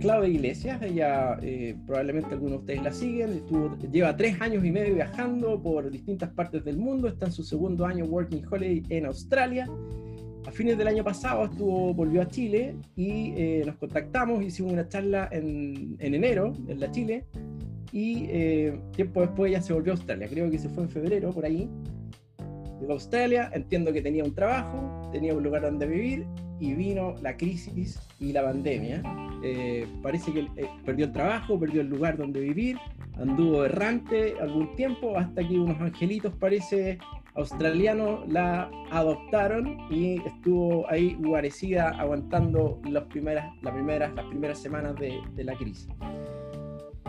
Claudia Iglesias, ella eh, probablemente algunos de ustedes la siguen, estuvo, lleva tres años y medio viajando por distintas partes del mundo, está en su segundo año Working Holiday en Australia. A fines del año pasado estuvo, volvió a Chile y eh, nos contactamos, hicimos una charla en, en enero en la Chile y eh, tiempo después ya se volvió a Australia, creo que se fue en febrero por ahí. Llegó a Australia, entiendo que tenía un trabajo, tenía un lugar donde vivir y vino la crisis y la pandemia. Eh, parece que eh, perdió el trabajo, perdió el lugar donde vivir, anduvo errante algún tiempo hasta que unos angelitos, parece, australianos la adoptaron y estuvo ahí guarecida aguantando las primeras, las primeras, las primeras semanas de, de la crisis.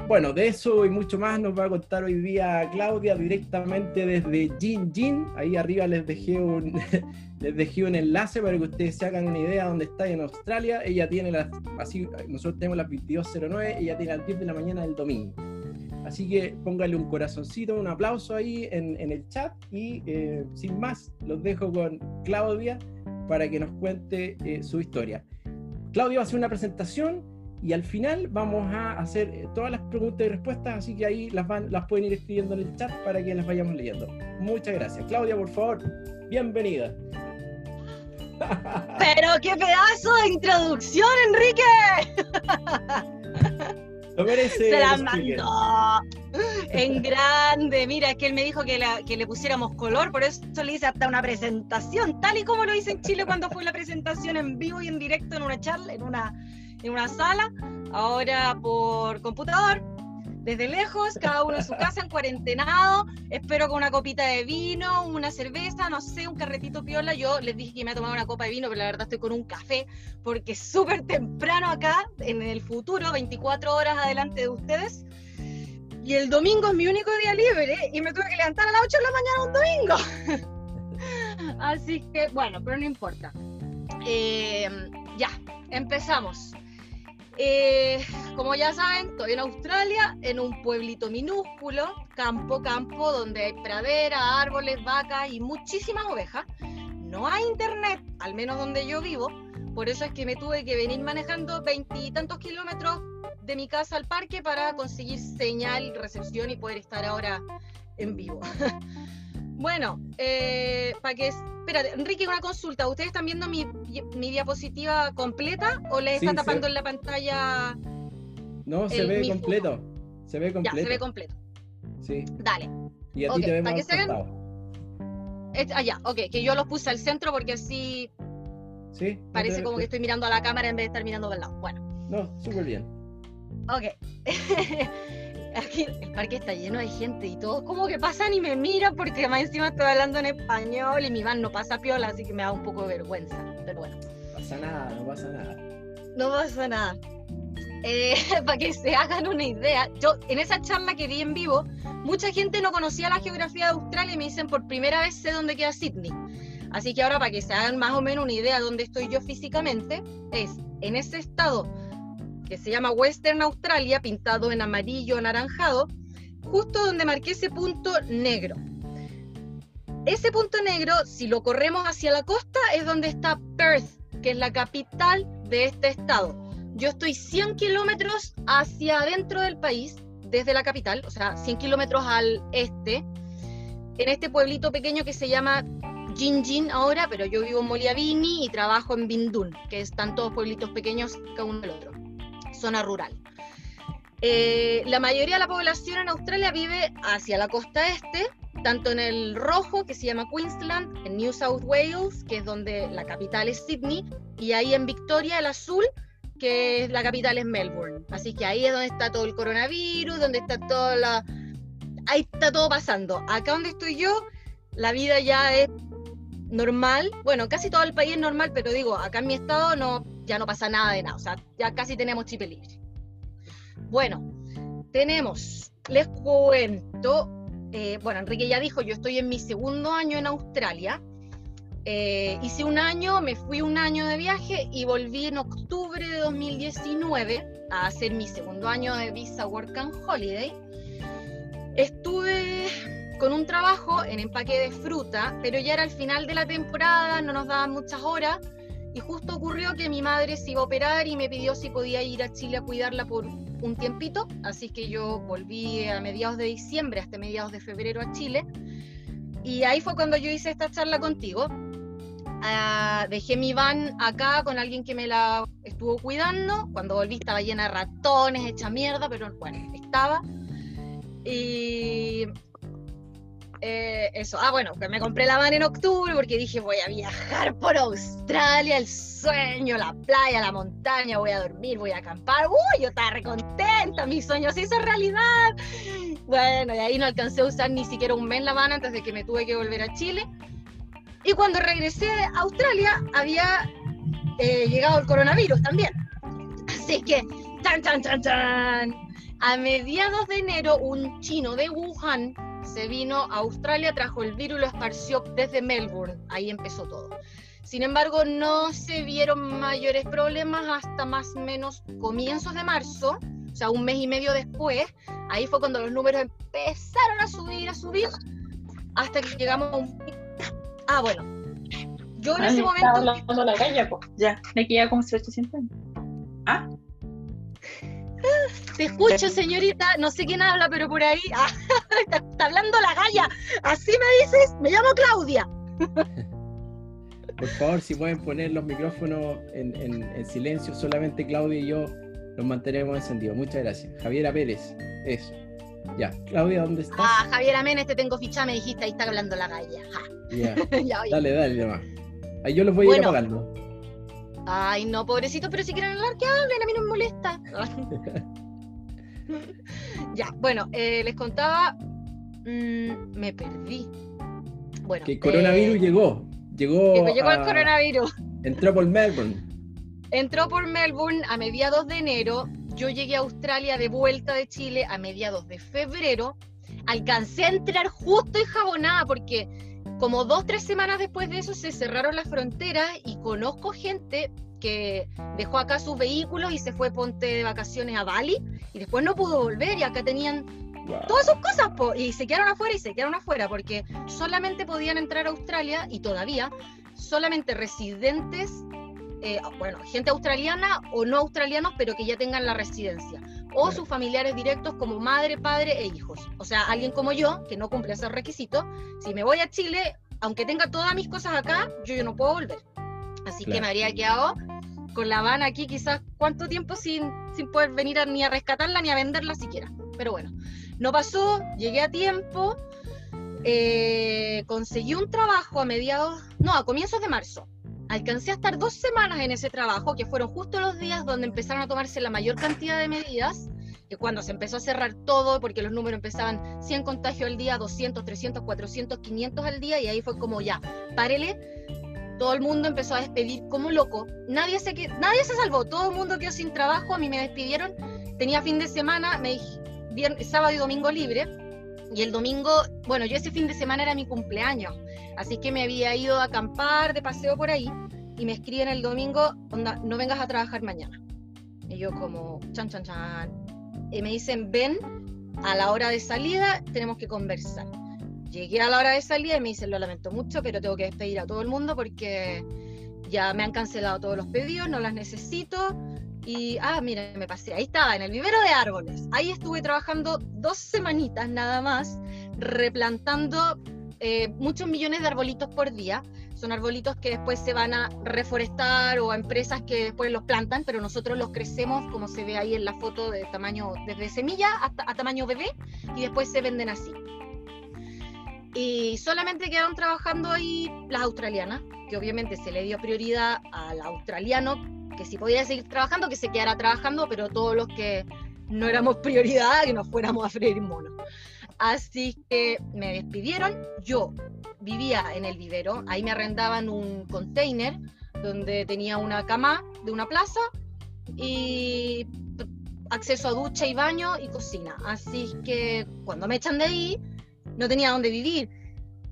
Bueno, de eso y mucho más nos va a contar hoy día Claudia directamente desde Jin Jin. Ahí arriba les dejé un, les dejé un enlace para que ustedes se hagan una idea de dónde está en Australia. Ella tiene las, así, nosotros tenemos las 22.09, ella tiene las 10 de la mañana del domingo. Así que póngale un corazoncito, un aplauso ahí en, en el chat y eh, sin más los dejo con Claudia para que nos cuente eh, su historia. Claudia va a hacer una presentación y al final vamos a hacer eh, todas las preguntas y respuestas, así que ahí las, van, las pueden ir escribiendo en el chat para que las vayamos leyendo. Muchas gracias. Claudia, por favor, bienvenida. Pero qué pedazo de introducción, Enrique. Lo merece. Se la mandó en grande. Mira, es que él me dijo que, la, que, le pusiéramos color, por eso le hice hasta una presentación, tal y como lo hice en Chile cuando fue la presentación en vivo y en directo en una charla, en una en una sala, ahora por computador, desde lejos, cada uno en su casa, en cuarentenado, espero con una copita de vino, una cerveza, no sé, un carretito piola. Yo les dije que me ha tomado una copa de vino, pero la verdad estoy con un café, porque es súper temprano acá, en el futuro, 24 horas adelante de ustedes. Y el domingo es mi único día libre y me tuve que levantar a las 8 de la mañana un domingo. Así que, bueno, pero no importa. Eh, ya, empezamos. Eh, como ya saben, estoy en Australia, en un pueblito minúsculo, campo, campo, donde hay pradera, árboles, vacas y muchísimas ovejas. No hay internet, al menos donde yo vivo, por eso es que me tuve que venir manejando veintitantos kilómetros de mi casa al parque para conseguir señal, recepción y poder estar ahora en vivo. bueno, eh, para que espérate, Enrique, una consulta. ¿Ustedes están viendo mi, mi diapositiva completa o les está tapando en la pantalla? No, se ve completo. Se ve completo. Ya, se ve completo. Sí. Dale. Y a ti te vemos Ah, ya, ok, que yo los puse al centro porque así ¿Sí? parece como que estoy mirando a la cámara en vez de estar mirando para el lado. Bueno. No, súper bien. Ok. aquí el parque está lleno de gente y todos como que pasan y me miran porque más encima estoy hablando en español y mi van no pasa piola, así que me da un poco de vergüenza. Pero bueno. No pasa nada, no pasa nada. No pasa nada. Eh, para que se hagan una idea, yo en esa charla que vi en vivo, mucha gente no conocía la geografía de Australia y me dicen por primera vez sé dónde queda Sydney. Así que ahora para que se hagan más o menos una idea de dónde estoy yo físicamente, es en ese estado que se llama Western Australia, pintado en amarillo anaranjado, justo donde marqué ese punto negro. Ese punto negro, si lo corremos hacia la costa, es donde está Perth, que es la capital de este estado. Yo estoy 100 kilómetros hacia adentro del país, desde la capital, o sea, 100 kilómetros al este, en este pueblito pequeño que se llama Jinjin ahora, pero yo vivo en Moliavini y trabajo en Bindun, que están todos pueblitos pequeños cada uno del otro zona rural. Eh, la mayoría de la población en Australia vive hacia la costa este, tanto en el rojo, que se llama Queensland, en New South Wales, que es donde la capital es Sydney, y ahí en Victoria, el azul, que la capital es Melbourne. Así que ahí es donde está todo el coronavirus, donde está toda la... Ahí está todo pasando. Acá donde estoy yo, la vida ya es normal. Bueno, casi todo el país es normal, pero digo, acá en mi estado no, ya no pasa nada de nada, o sea, ya casi tenemos chip libre. Bueno, tenemos, les cuento, eh, bueno, Enrique ya dijo, yo estoy en mi segundo año en Australia. Eh, hice un año, me fui un año de viaje y volví en octubre de 2019 a hacer mi segundo año de Visa Work and Holiday. Estuve con un trabajo en empaque de fruta, pero ya era el final de la temporada, no nos daban muchas horas y justo ocurrió que mi madre se iba a operar y me pidió si podía ir a Chile a cuidarla por un tiempito, así que yo volví a mediados de diciembre hasta mediados de febrero a Chile y ahí fue cuando yo hice esta charla contigo. Ah, dejé mi van acá con alguien que me la estuvo cuidando. Cuando volví estaba llena de ratones, hecha mierda, pero bueno, estaba. Y eh, eso, ah, bueno, que me compré la van en octubre porque dije voy a viajar por Australia, el sueño, la playa, la montaña, voy a dormir, voy a acampar. Uy, yo estaba recontenta, mi sueño se hizo realidad. Bueno, y ahí no alcancé a usar ni siquiera un mes la van antes de que me tuve que volver a Chile. Y cuando regresé a Australia había eh, llegado el coronavirus también. Así que, tan, tan, tan, tan. A mediados de enero, un chino de Wuhan se vino a Australia, trajo el virus y lo esparció desde Melbourne. Ahí empezó todo. Sin embargo, no se vieron mayores problemas hasta más o menos comienzos de marzo, o sea, un mes y medio después. Ahí fue cuando los números empezaron a subir, a subir, hasta que llegamos a un... Ah, bueno. Yo en ese momento... hablando la calle, pues. Ya, me queda como 800 ¿Ah? Te escucho, señorita. No sé quién habla, pero por ahí. Ah, está, hablando la galla. Así me dices. Me llamo Claudia. Por favor, si pueden poner los micrófonos en, silencio, solamente Claudia y yo los mantenemos encendidos. Muchas gracias. Javiera Pérez, eso. Ya, Claudia, ¿dónde estás? Ah, Javiera Méndez, te tengo ficha, me dijiste, ahí está hablando la galla. Ya, dale, dale, demás. Ahí yo los voy a ir apagando. Ay, no, pobrecito, pero si quieren hablar, que hablen, a mí no me molesta. ya, bueno, eh, les contaba, mm, me perdí. Bueno, que el coronavirus eh, llegó. Llegó, llegó el coronavirus. Entró por Melbourne. Entró por Melbourne a mediados de enero. Yo llegué a Australia de vuelta de Chile a mediados de febrero. Alcancé a entrar justo en Jabonada porque como dos, tres semanas después de eso se cerraron las fronteras y conozco gente que dejó acá sus vehículos y se fue ponte de vacaciones a Bali y después no pudo volver y acá tenían todas sus cosas y se quedaron afuera y se quedaron afuera porque solamente podían entrar a Australia y todavía solamente residentes, eh, bueno, gente australiana o no australianos pero que ya tengan la residencia o sus familiares directos como madre, padre e hijos. O sea, alguien como yo, que no cumple ese requisito, si me voy a Chile, aunque tenga todas mis cosas acá, yo, yo no puedo volver. Así que me habría quedado con la van aquí quizás cuánto tiempo sin, sin poder venir ni a rescatarla ni a venderla siquiera. Pero bueno, no pasó, llegué a tiempo, eh, conseguí un trabajo a mediados, no, a comienzos de marzo. Alcancé a estar dos semanas en ese trabajo, que fueron justo los días donde empezaron a tomarse la mayor cantidad de medidas, que cuando se empezó a cerrar todo, porque los números empezaban 100 contagios al día, 200, 300, 400, 500 al día, y ahí fue como ya, párele, todo el mundo empezó a despedir como loco, nadie se, nadie se salvó, todo el mundo quedó sin trabajo, a mí me despidieron, tenía fin de semana, me viernes, sábado y domingo libre, y el domingo, bueno, yo ese fin de semana era mi cumpleaños, así que me había ido a acampar de paseo por ahí y me escriben el domingo, onda, no vengas a trabajar mañana. Y yo como, chan, chan, chan. Y me dicen, ven a la hora de salida, tenemos que conversar. Llegué a la hora de salida y me dicen, lo lamento mucho, pero tengo que despedir a todo el mundo porque ya me han cancelado todos los pedidos, no las necesito. Y, ah, mira, me pasé, ahí estaba, en el vivero de árboles. Ahí estuve trabajando dos semanitas nada más, replantando eh, muchos millones de arbolitos por día. Son arbolitos que después se van a reforestar o a empresas que después los plantan, pero nosotros los crecemos, como se ve ahí en la foto, de tamaño desde semilla hasta a tamaño bebé, y después se venden así. Y solamente quedaron trabajando ahí las australianas, que obviamente se le dio prioridad al australiano que si podía seguir trabajando, que se quedara trabajando, pero todos los que no éramos prioridad, que nos fuéramos a freír monos. Así que me despidieron, yo vivía en el vivero, ahí me arrendaban un container donde tenía una cama de una plaza y acceso a ducha y baño y cocina. Así que cuando me echan de ahí, no tenía dónde vivir.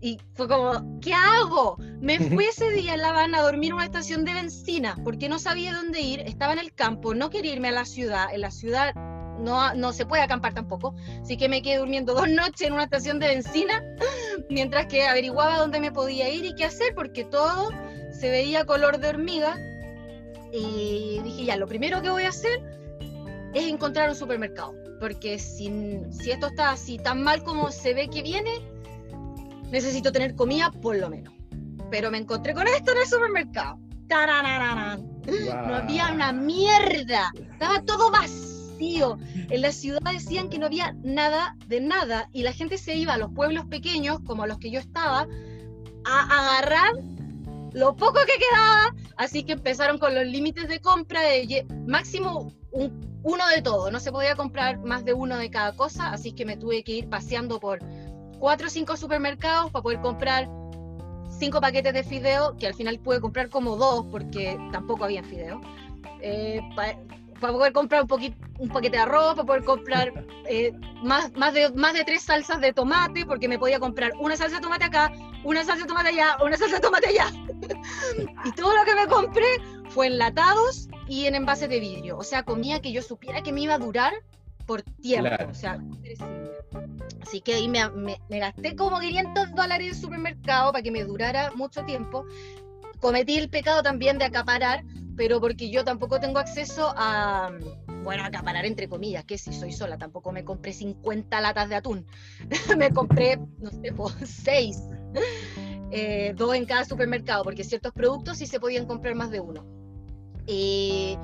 Y fue como, ¿qué hago? Me fui ese día en La Habana a dormir en una estación de benzina porque no sabía dónde ir, estaba en el campo, no quería irme a la ciudad, en la ciudad no, no se puede acampar tampoco, así que me quedé durmiendo dos noches en una estación de benzina mientras que averiguaba dónde me podía ir y qué hacer porque todo se veía color de hormiga Y dije, ya, lo primero que voy a hacer es encontrar un supermercado. Porque si, si esto está así tan mal como se ve que viene, necesito tener comida por lo menos. Pero me encontré con esto en el supermercado. No había una mierda. Estaba todo vacío. En la ciudad decían que no había nada de nada y la gente se iba a los pueblos pequeños, como los que yo estaba, a agarrar lo poco que quedaba. Así que empezaron con los límites de compra de máximo uno de todo. No se podía comprar más de uno de cada cosa, así que me tuve que ir paseando por cuatro o cinco supermercados para poder comprar cinco paquetes de fideo, que al final pude comprar como dos porque tampoco había fideo. Eh, para poder comprar un, poquito, un paquete de arroz, para poder comprar eh, más, más, de, más de tres salsas de tomate, porque me podía comprar una salsa de tomate acá, una salsa de tomate allá, una salsa de tomate allá. y todo lo que me compré fue enlatados y en envases de vidrio. O sea, comía que yo supiera que me iba a durar por tiempo. O sea, Así que ahí me, gasté como 500 dólares en el supermercado para que me durara mucho tiempo. Cometí el pecado también de acaparar, pero porque yo tampoco tengo acceso a, bueno, acaparar entre comillas, que si soy sola, tampoco me compré 50 latas de atún. me compré, no sé, pues, 6. Eh, dos en cada supermercado, porque ciertos productos sí se podían comprar más de uno. Eh,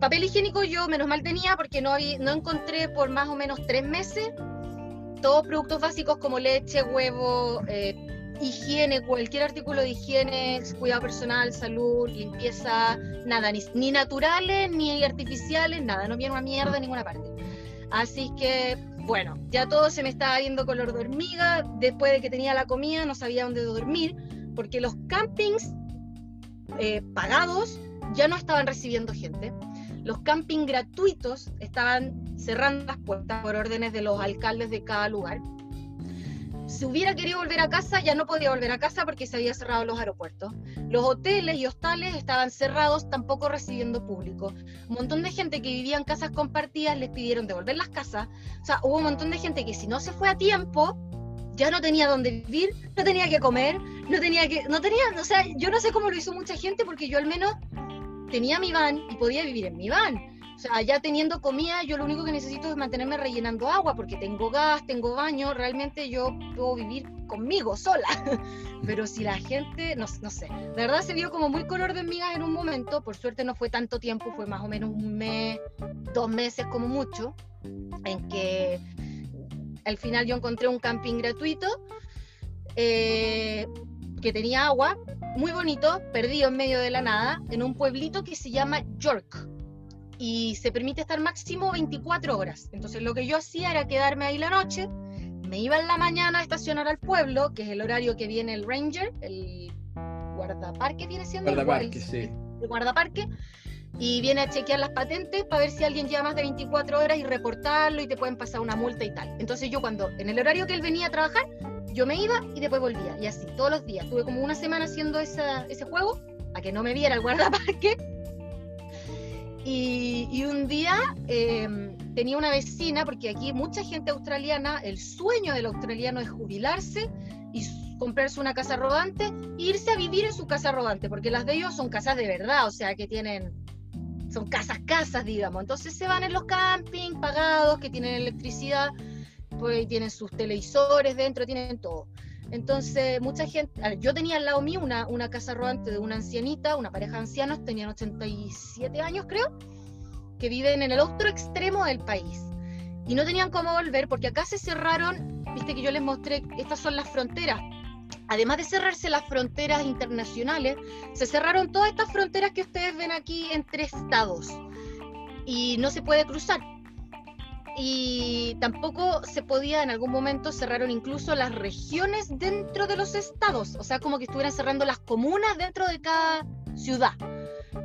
papel higiénico yo menos mal tenía porque no, no encontré por más o menos tres meses todos productos básicos como leche, huevo, eh, higiene, cualquier artículo de higiene, cuidado personal, salud, limpieza, nada, ni, naturales ni artificiales, nada, no viene una mierda en ninguna parte. Así que, bueno, ya todo se me estaba viendo color de hormiga, después de que tenía la comida no sabía dónde dormir, porque los campings eh, pagados ya no estaban recibiendo gente los campings gratuitos estaban cerrando las puertas por órdenes de los alcaldes de cada lugar. Si hubiera querido volver a casa, ya no podía volver a casa porque se había cerrado los aeropuertos. Los hoteles y hostales estaban cerrados, tampoco recibiendo público. Un montón de gente que vivía en casas compartidas les pidieron devolver las casas. O sea, hubo un montón de gente que si no se fue a tiempo, ya no tenía dónde vivir, no tenía que comer, no tenía que, no tenía, o sea, yo no sé cómo lo hizo mucha gente porque yo al menos tenía mi van y podía vivir en mi van. Sea, ya teniendo comida, yo lo único que necesito es mantenerme rellenando agua, porque tengo gas, tengo baño, realmente yo puedo vivir conmigo sola. Pero si la gente, no, no sé, de verdad se vio como muy color de migas en un momento, por suerte no fue tanto tiempo, fue más o menos un mes, dos meses como mucho, en que al final yo encontré un camping gratuito. Eh, que tenía agua, muy bonito, perdido en medio de la nada, en un pueblito que se llama York. Y se permite estar máximo 24 horas. Entonces lo que yo hacía era quedarme ahí la noche, me iba en la mañana a estacionar al pueblo, que es el horario que viene el ranger, el guardaparque viene siendo. Guardaparque, el, sí. El guardaparque. Y viene a chequear las patentes para ver si alguien lleva más de 24 horas y reportarlo y te pueden pasar una multa y tal. Entonces yo cuando, en el horario que él venía a trabajar, yo me iba y después volvía, y así, todos los días. Tuve como una semana haciendo esa, ese juego, a que no me viera el guardaparque. Y, y un día em, tenía una vecina, porque aquí mucha gente australiana, el sueño del australiano es jubilarse y comprarse una casa rodante e irse a vivir en su casa rodante, porque las de ellos son casas de verdad, o sea, que tienen, son casas, casas, digamos. Entonces se van en los campings pagados, que tienen electricidad pues tienen sus televisores dentro, tienen todo. Entonces, mucha gente, yo tenía al lado mío una, una casa rodante de una ancianita, una pareja de ancianos, tenían 87 años creo, que viven en el otro extremo del país. Y no tenían cómo volver porque acá se cerraron, viste que yo les mostré, estas son las fronteras. Además de cerrarse las fronteras internacionales, se cerraron todas estas fronteras que ustedes ven aquí entre estados. Y no se puede cruzar y tampoco se podía en algún momento cerraron incluso las regiones dentro de los estados, o sea, como que estuvieran cerrando las comunas dentro de cada ciudad.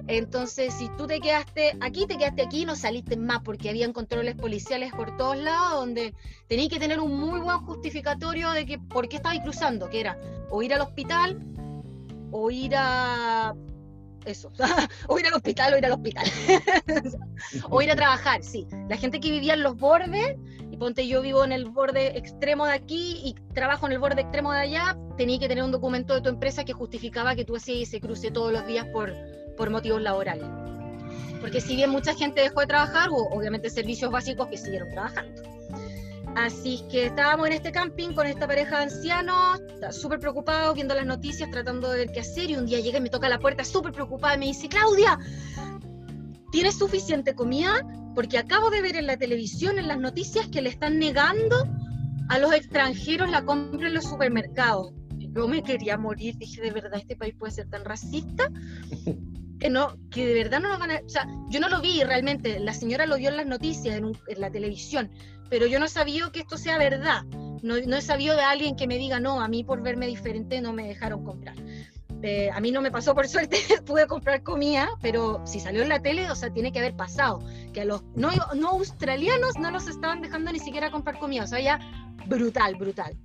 Entonces, si tú te quedaste aquí, te quedaste aquí, no saliste más porque habían controles policiales por todos lados donde tenías que tener un muy buen justificatorio de que por qué estabas cruzando, que era o ir al hospital o ir a eso. o ir al hospital, o ir al hospital. o ir a trabajar, sí. La gente que vivía en los bordes, y ponte yo vivo en el borde extremo de aquí y trabajo en el borde extremo de allá, tenía que tener un documento de tu empresa que justificaba que tú hacías ese cruce todos los días por, por motivos laborales. Porque si bien mucha gente dejó de trabajar, obviamente servicios básicos que siguieron trabajando. Así que estábamos en este camping con esta pareja de ancianos, súper preocupados, viendo las noticias, tratando de ver qué hacer. Y un día llega y me toca la puerta súper preocupada y me dice, Claudia, ¿tienes suficiente comida? Porque acabo de ver en la televisión, en las noticias, que le están negando a los extranjeros la compra en los supermercados. Yo me quería morir, dije, ¿de verdad este país puede ser tan racista? Que no, que de verdad no nos van a... O sea, yo no lo vi realmente, la señora lo vio en las noticias, en, en la televisión, pero yo no sabido que esto sea verdad. No, no, he sabido de alguien que me diga, no, a mí por verme diferente no me dejaron comprar. Eh, a mí no me pasó por suerte, pude comprar comida, pero si salió en la tele, o sea, tiene que haber pasado, que a los no, no australianos no los estaban dejando ni siquiera comprar comida, o sea, ya brutal, brutal.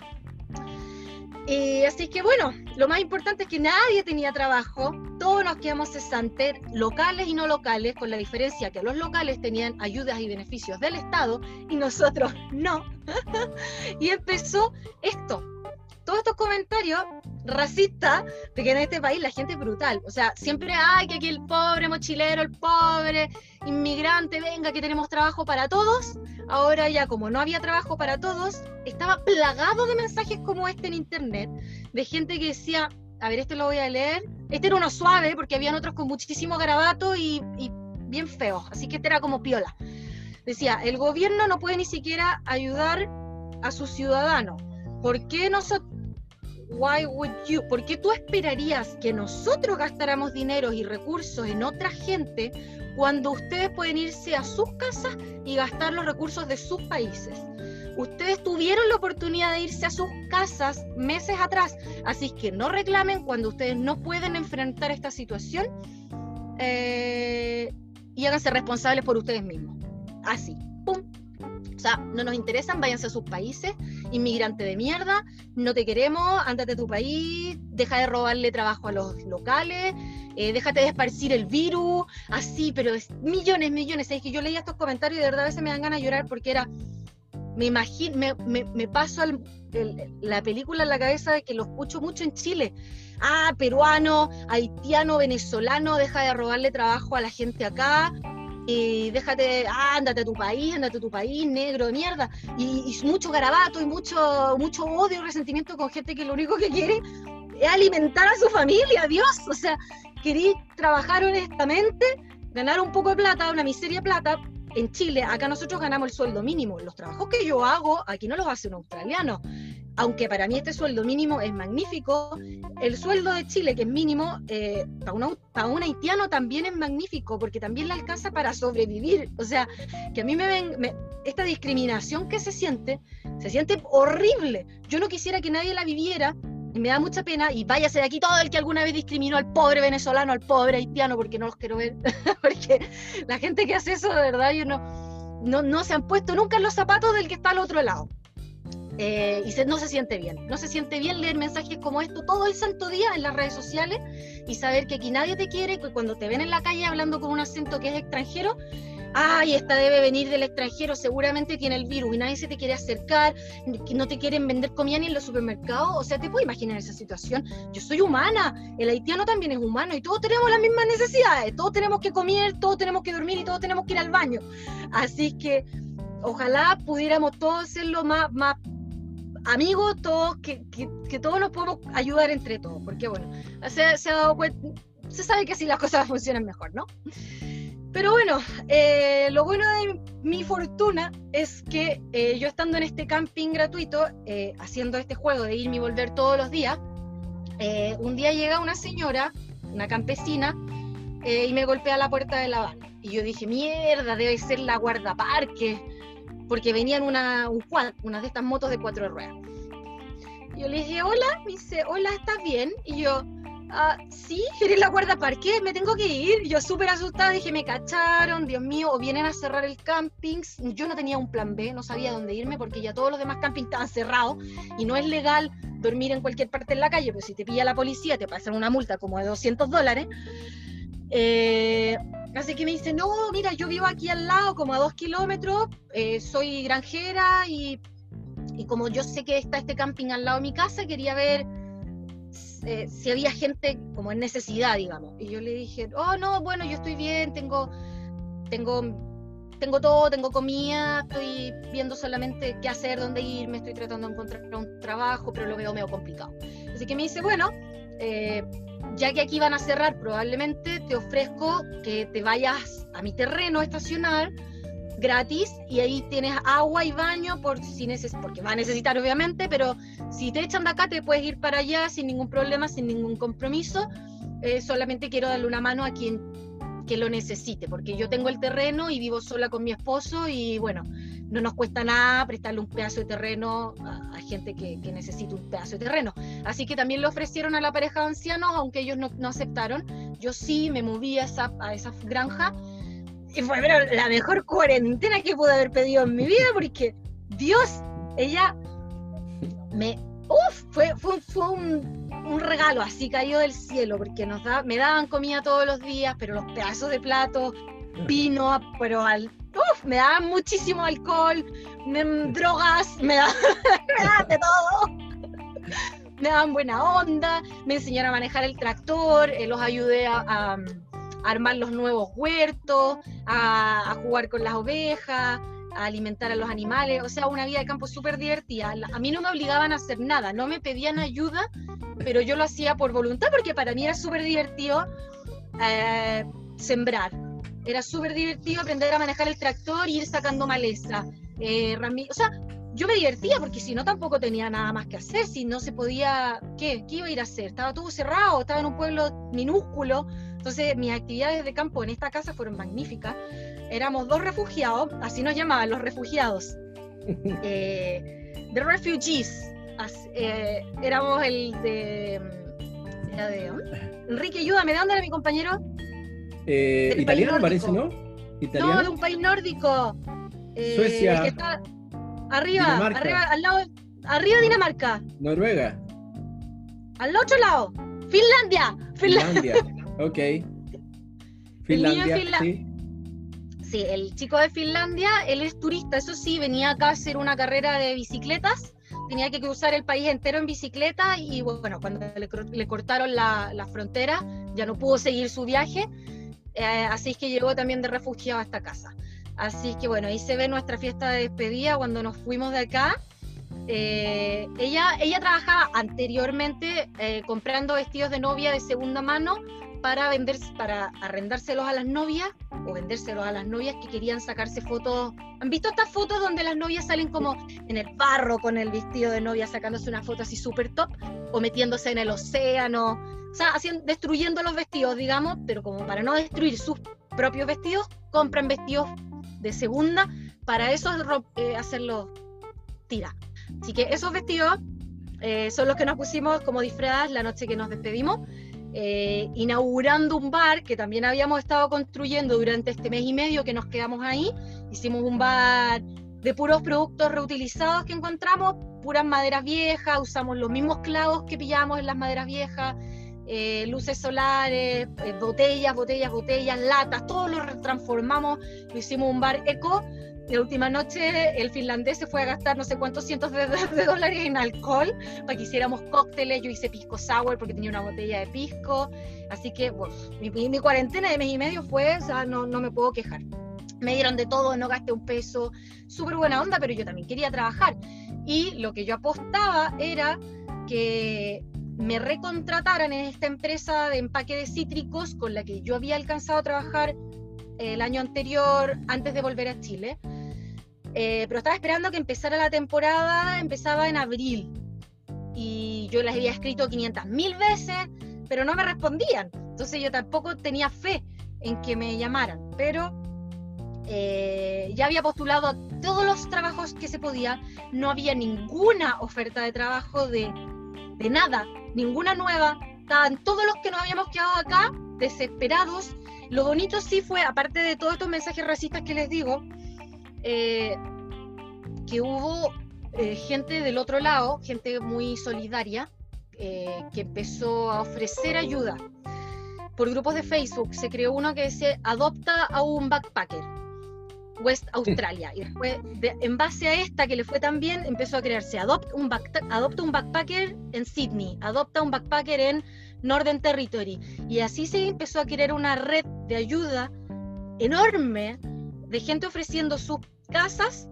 Eh, así que bueno, lo más importante es que nadie tenía trabajo, todos nos quedamos cesantes, locales y no locales, con la diferencia que los locales tenían ayudas y beneficios del Estado y nosotros no. y empezó esto, todos estos comentarios racistas de que en este país la gente es brutal. O sea, siempre hay que aquí el pobre mochilero, el pobre inmigrante, venga, que tenemos trabajo para todos. Ahora ya como no había trabajo para todos, estaba plagado de mensajes como este en internet, de gente que decía, a ver, este lo voy a leer. Este era uno suave, porque habían otros con muchísimo garabato y, bien feos, así que este era como piola. Decía, el gobierno no puede ni siquiera ayudar a sus ciudadanos. ¿Por qué nosotros, why would you, por qué tú esperarías que nosotros gastáramos dinero y recursos en otra gente cuando ustedes pueden irse a sus casas y gastar los recursos de sus países? Ustedes tuvieron la oportunidad de irse a sus casas meses atrás, así que no reclamen cuando ustedes no pueden enfrentar esta situación eh, y háganse responsables por ustedes mismos. Así, ¡pum! O sea, no nos interesan, váyanse a sus países, inmigrante de mierda, no te queremos, ándate a tu país, deja de robarle trabajo a los locales, eh, déjate de esparcir el virus, así, pero es millones, millones. Es que yo leía estos comentarios y de verdad a veces me dan ganas de llorar porque era, me imagino, me, me, me paso la película en la cabeza de que lo escucho mucho en Chile. Ah, peruano, haitiano, venezolano, deja de robarle trabajo a la gente acá, y déjate, ah, ándate a tu país, ándate a tu país, negro de mierda, y, y, mucho garabato y mucho, mucho odio y resentimiento con gente que lo único que quiere es alimentar a su familia, Dios, o sea, querí trabajar honestamente, ganar un poco de plata, una miseria de plata, en Chile, acá nosotros ganamos el sueldo mínimo, los trabajos que yo hago, aquí no los hace un australiano, aunque para mí este sueldo mínimo es magnífico, el sueldo de Chile, que es mínimo, eh, para, un, haitiano también es magnífico, porque también le alcanza para sobrevivir. O sea, que a mí me ven, me, esta discriminación que se siente, se siente horrible. Yo no quisiera que nadie la viviera, y me da mucha pena, y váyase de aquí todo el que alguna vez discriminó al pobre venezolano, al pobre haitiano, porque no los quiero ver, porque la gente que hace eso, de verdad, yo no, no, no se han puesto nunca en los zapatos del que está al otro lado. Eh, y no se siente bien. No se siente bien leer mensajes como esto todo el santo día en las redes sociales y saber que aquí nadie te quiere, que cuando te ven en la calle hablando con un acento que es extranjero, ay, esta debe venir del extranjero, seguramente tiene el virus y nadie se te quiere acercar, no te quieren vender comida ni en los supermercados. O sea, te puedo imaginar esa situación. Yo soy humana, el haitiano también es humano y todos tenemos las mismas necesidades, todos tenemos que comer, todos tenemos que dormir y todos tenemos que ir al baño. Así que ojalá pudiéramos todos ser lo más, más amigos, todos, que, todos nos podemos ayudar entre todos, porque bueno, se, ha dado cuenta, se sabe que así las cosas funcionan mejor, ¿no? Pero bueno, eh, lo bueno de mi fortuna es que eh, yo estando en este camping gratuito, eh, haciendo este juego de irme y volver todos los días, un día llega una señora, una campesina, y me golpea la puerta de la van. Y yo dije, mierda, debe ser la guardaparque porque venían una, un quad, una de estas motos de cuatro ruedas. Yo le dije, hola, me dice, hola, ¿estás bien? Y yo, ah, sí, eres la guardaparque, me tengo que ir. Yo súper asustada, dije, me cacharon, Dios mío, o vienen a cerrar el camping. Yo no tenía un plan B, no sabía dónde irme porque ya todos los demás campings estaban cerrados y no es legal dormir en cualquier parte en la calle, pero si te pilla la policía te pasan una multa como de 200 dólares. Eh, Así que me dice, no, mira, yo vivo aquí al lado, como a dos kilómetros, eh, soy granjera y, como yo sé que está este camping al lado de mi casa, quería ver eh, si había gente como en necesidad, digamos. Y yo le dije, oh, no, bueno, yo estoy bien, tengo, tengo, tengo todo, tengo comida, estoy viendo solamente qué hacer, dónde ir, me estoy tratando de encontrar un trabajo, pero lo veo medio complicado. Así que me dice, bueno, ya que aquí van a cerrar probablemente, te ofrezco que te vayas a mi terreno estacional gratis y ahí tienes agua y baño por si neces porque va a necesitar obviamente, pero si te echan de acá te puedes ir para allá sin ningún problema, sin ningún compromiso. Eh, solamente quiero darle una mano a quien que lo necesite, porque yo tengo el terreno y vivo sola con mi esposo y bueno, no nos cuesta nada prestarle un pedazo de terreno a, gente que, que, necesita un pedazo de terreno. Así que también lo ofrecieron a la pareja de ancianos, aunque ellos no, no aceptaron. Yo sí me moví a esa, a esa granja y fue la mejor cuarentena que pude haber pedido en mi vida, porque Dios, ella me. Uf, fue, fue, fue un, un, regalo así cayó del cielo, porque nos da, me daban comida todos los días, pero los pedazos de plato, vino, pero al. Uf, me daban muchísimo alcohol, drogas, me daban, me daban de todo. Me daban buena onda, me enseñaron a manejar el tractor, eh, los ayudé a, a armar los nuevos huertos, a, jugar con las ovejas, a alimentar a los animales, o sea, una vida de campo súper divertida. A mí no me obligaban a hacer nada, no me pedían ayuda, pero yo lo hacía por voluntad porque para mí era súper divertido eh, sembrar. Era súper divertido aprender a manejar el tractor y ir sacando maleza. Eh, o sea, yo me divertía porque si no tampoco tenía nada más que hacer, si no se podía, ¿qué? ¿Qué iba a ir a hacer? Estaba todo cerrado, estaba en un pueblo minúsculo, entonces mis actividades de campo en esta casa fueron magníficas. Éramos dos refugiados, así nos llamaban los refugiados, eh, The Refugees. Eh, éramos el de... Era de Enrique, ayúdame, ¿de dónde era mi compañero? Eh, italiano parece, ¿no? ¿Italiano? No, de un país nórdico. Suecia. arriba, arriba, al lado, arriba Dinamarca. Noruega. Al otro lado, Finlandia. Finlandia. Ok. Finlandia, sí. Sí, el chico de Finlandia, él es turista, eso sí, venía acá a hacer una carrera de bicicletas, tenía que cruzar el país entero en bicicleta y bueno, cuando le, cortaron la, frontera ya no pudo seguir su viaje, eh, así es que llegó también de refugiado a esta casa. Así que bueno, ahí se ve nuestra fiesta de despedida cuando nos fuimos de acá. Eh, ella, ella trabajaba anteriormente eh, comprando vestidos de novia de segunda mano para vender, para arrendárselos a las novias o vendérselos a las novias que querían sacarse fotos. ¿Han visto estas fotos donde las novias salen como en el barro con el vestido de novia sacándose una foto así súper top o metiéndose en el océano? O sea, haciendo, destruyendo los vestidos, digamos, pero como para no destruir sus propios vestidos, compran vestidos de segunda para eso eh, hacerlos tira. Así que esos vestidos eh, son los que nos pusimos como disfraz la noche que nos despedimos. Eh, inaugurando un bar que también habíamos estado construyendo durante este mes y medio que nos quedamos ahí. Hicimos un bar de puros productos reutilizados que encontramos, puras maderas viejas, usamos los mismos clavos que pillamos en las maderas viejas, eh, luces solares, eh, botellas, botellas, botellas, latas, todo lo transformamos, lo hicimos un bar eco la última noche el finlandés se fue a gastar no sé cuántos cientos de, dólares en alcohol para que hiciéramos cócteles. Yo hice pisco sour porque tenía una botella de pisco. Así que, mi cuarentena de mes y medio fue, o sea, no, no me puedo quejar. Me dieron de todo, no gasté un peso. Súper buena onda, pero yo también quería trabajar. Y lo que yo apostaba era que me recontrataran en esta empresa de empaque de cítricos con la que yo había alcanzado a trabajar el año anterior antes de volver a Chile. Eh, pero estaba esperando que empezara la temporada, empezaba en abril. Y yo les había escrito 500 mil veces, pero no me respondían. Entonces yo tampoco tenía fe en que me llamaran. Pero eh, ya había postulado todos los trabajos que se podía. No había ninguna oferta de trabajo de, de nada, ninguna nueva. Estaban todos los que nos habíamos quedado acá desesperados. Lo bonito sí fue, aparte de todos estos mensajes racistas que les digo, eh, que hubo eh, gente del otro lado, gente muy solidaria, eh, que empezó a ofrecer ayuda. Por grupos de Facebook se creó uno que dice adopta a un backpacker. West Australia. Y después, de- en base a esta que le fue tan bien, empezó a crearse Adopt un back- Adopta un Backpacker en Sydney, Adopta un Backpacker en Northern Territory. Y así se empezó a crear una red de ayuda enorme de gente ofreciendo sus casas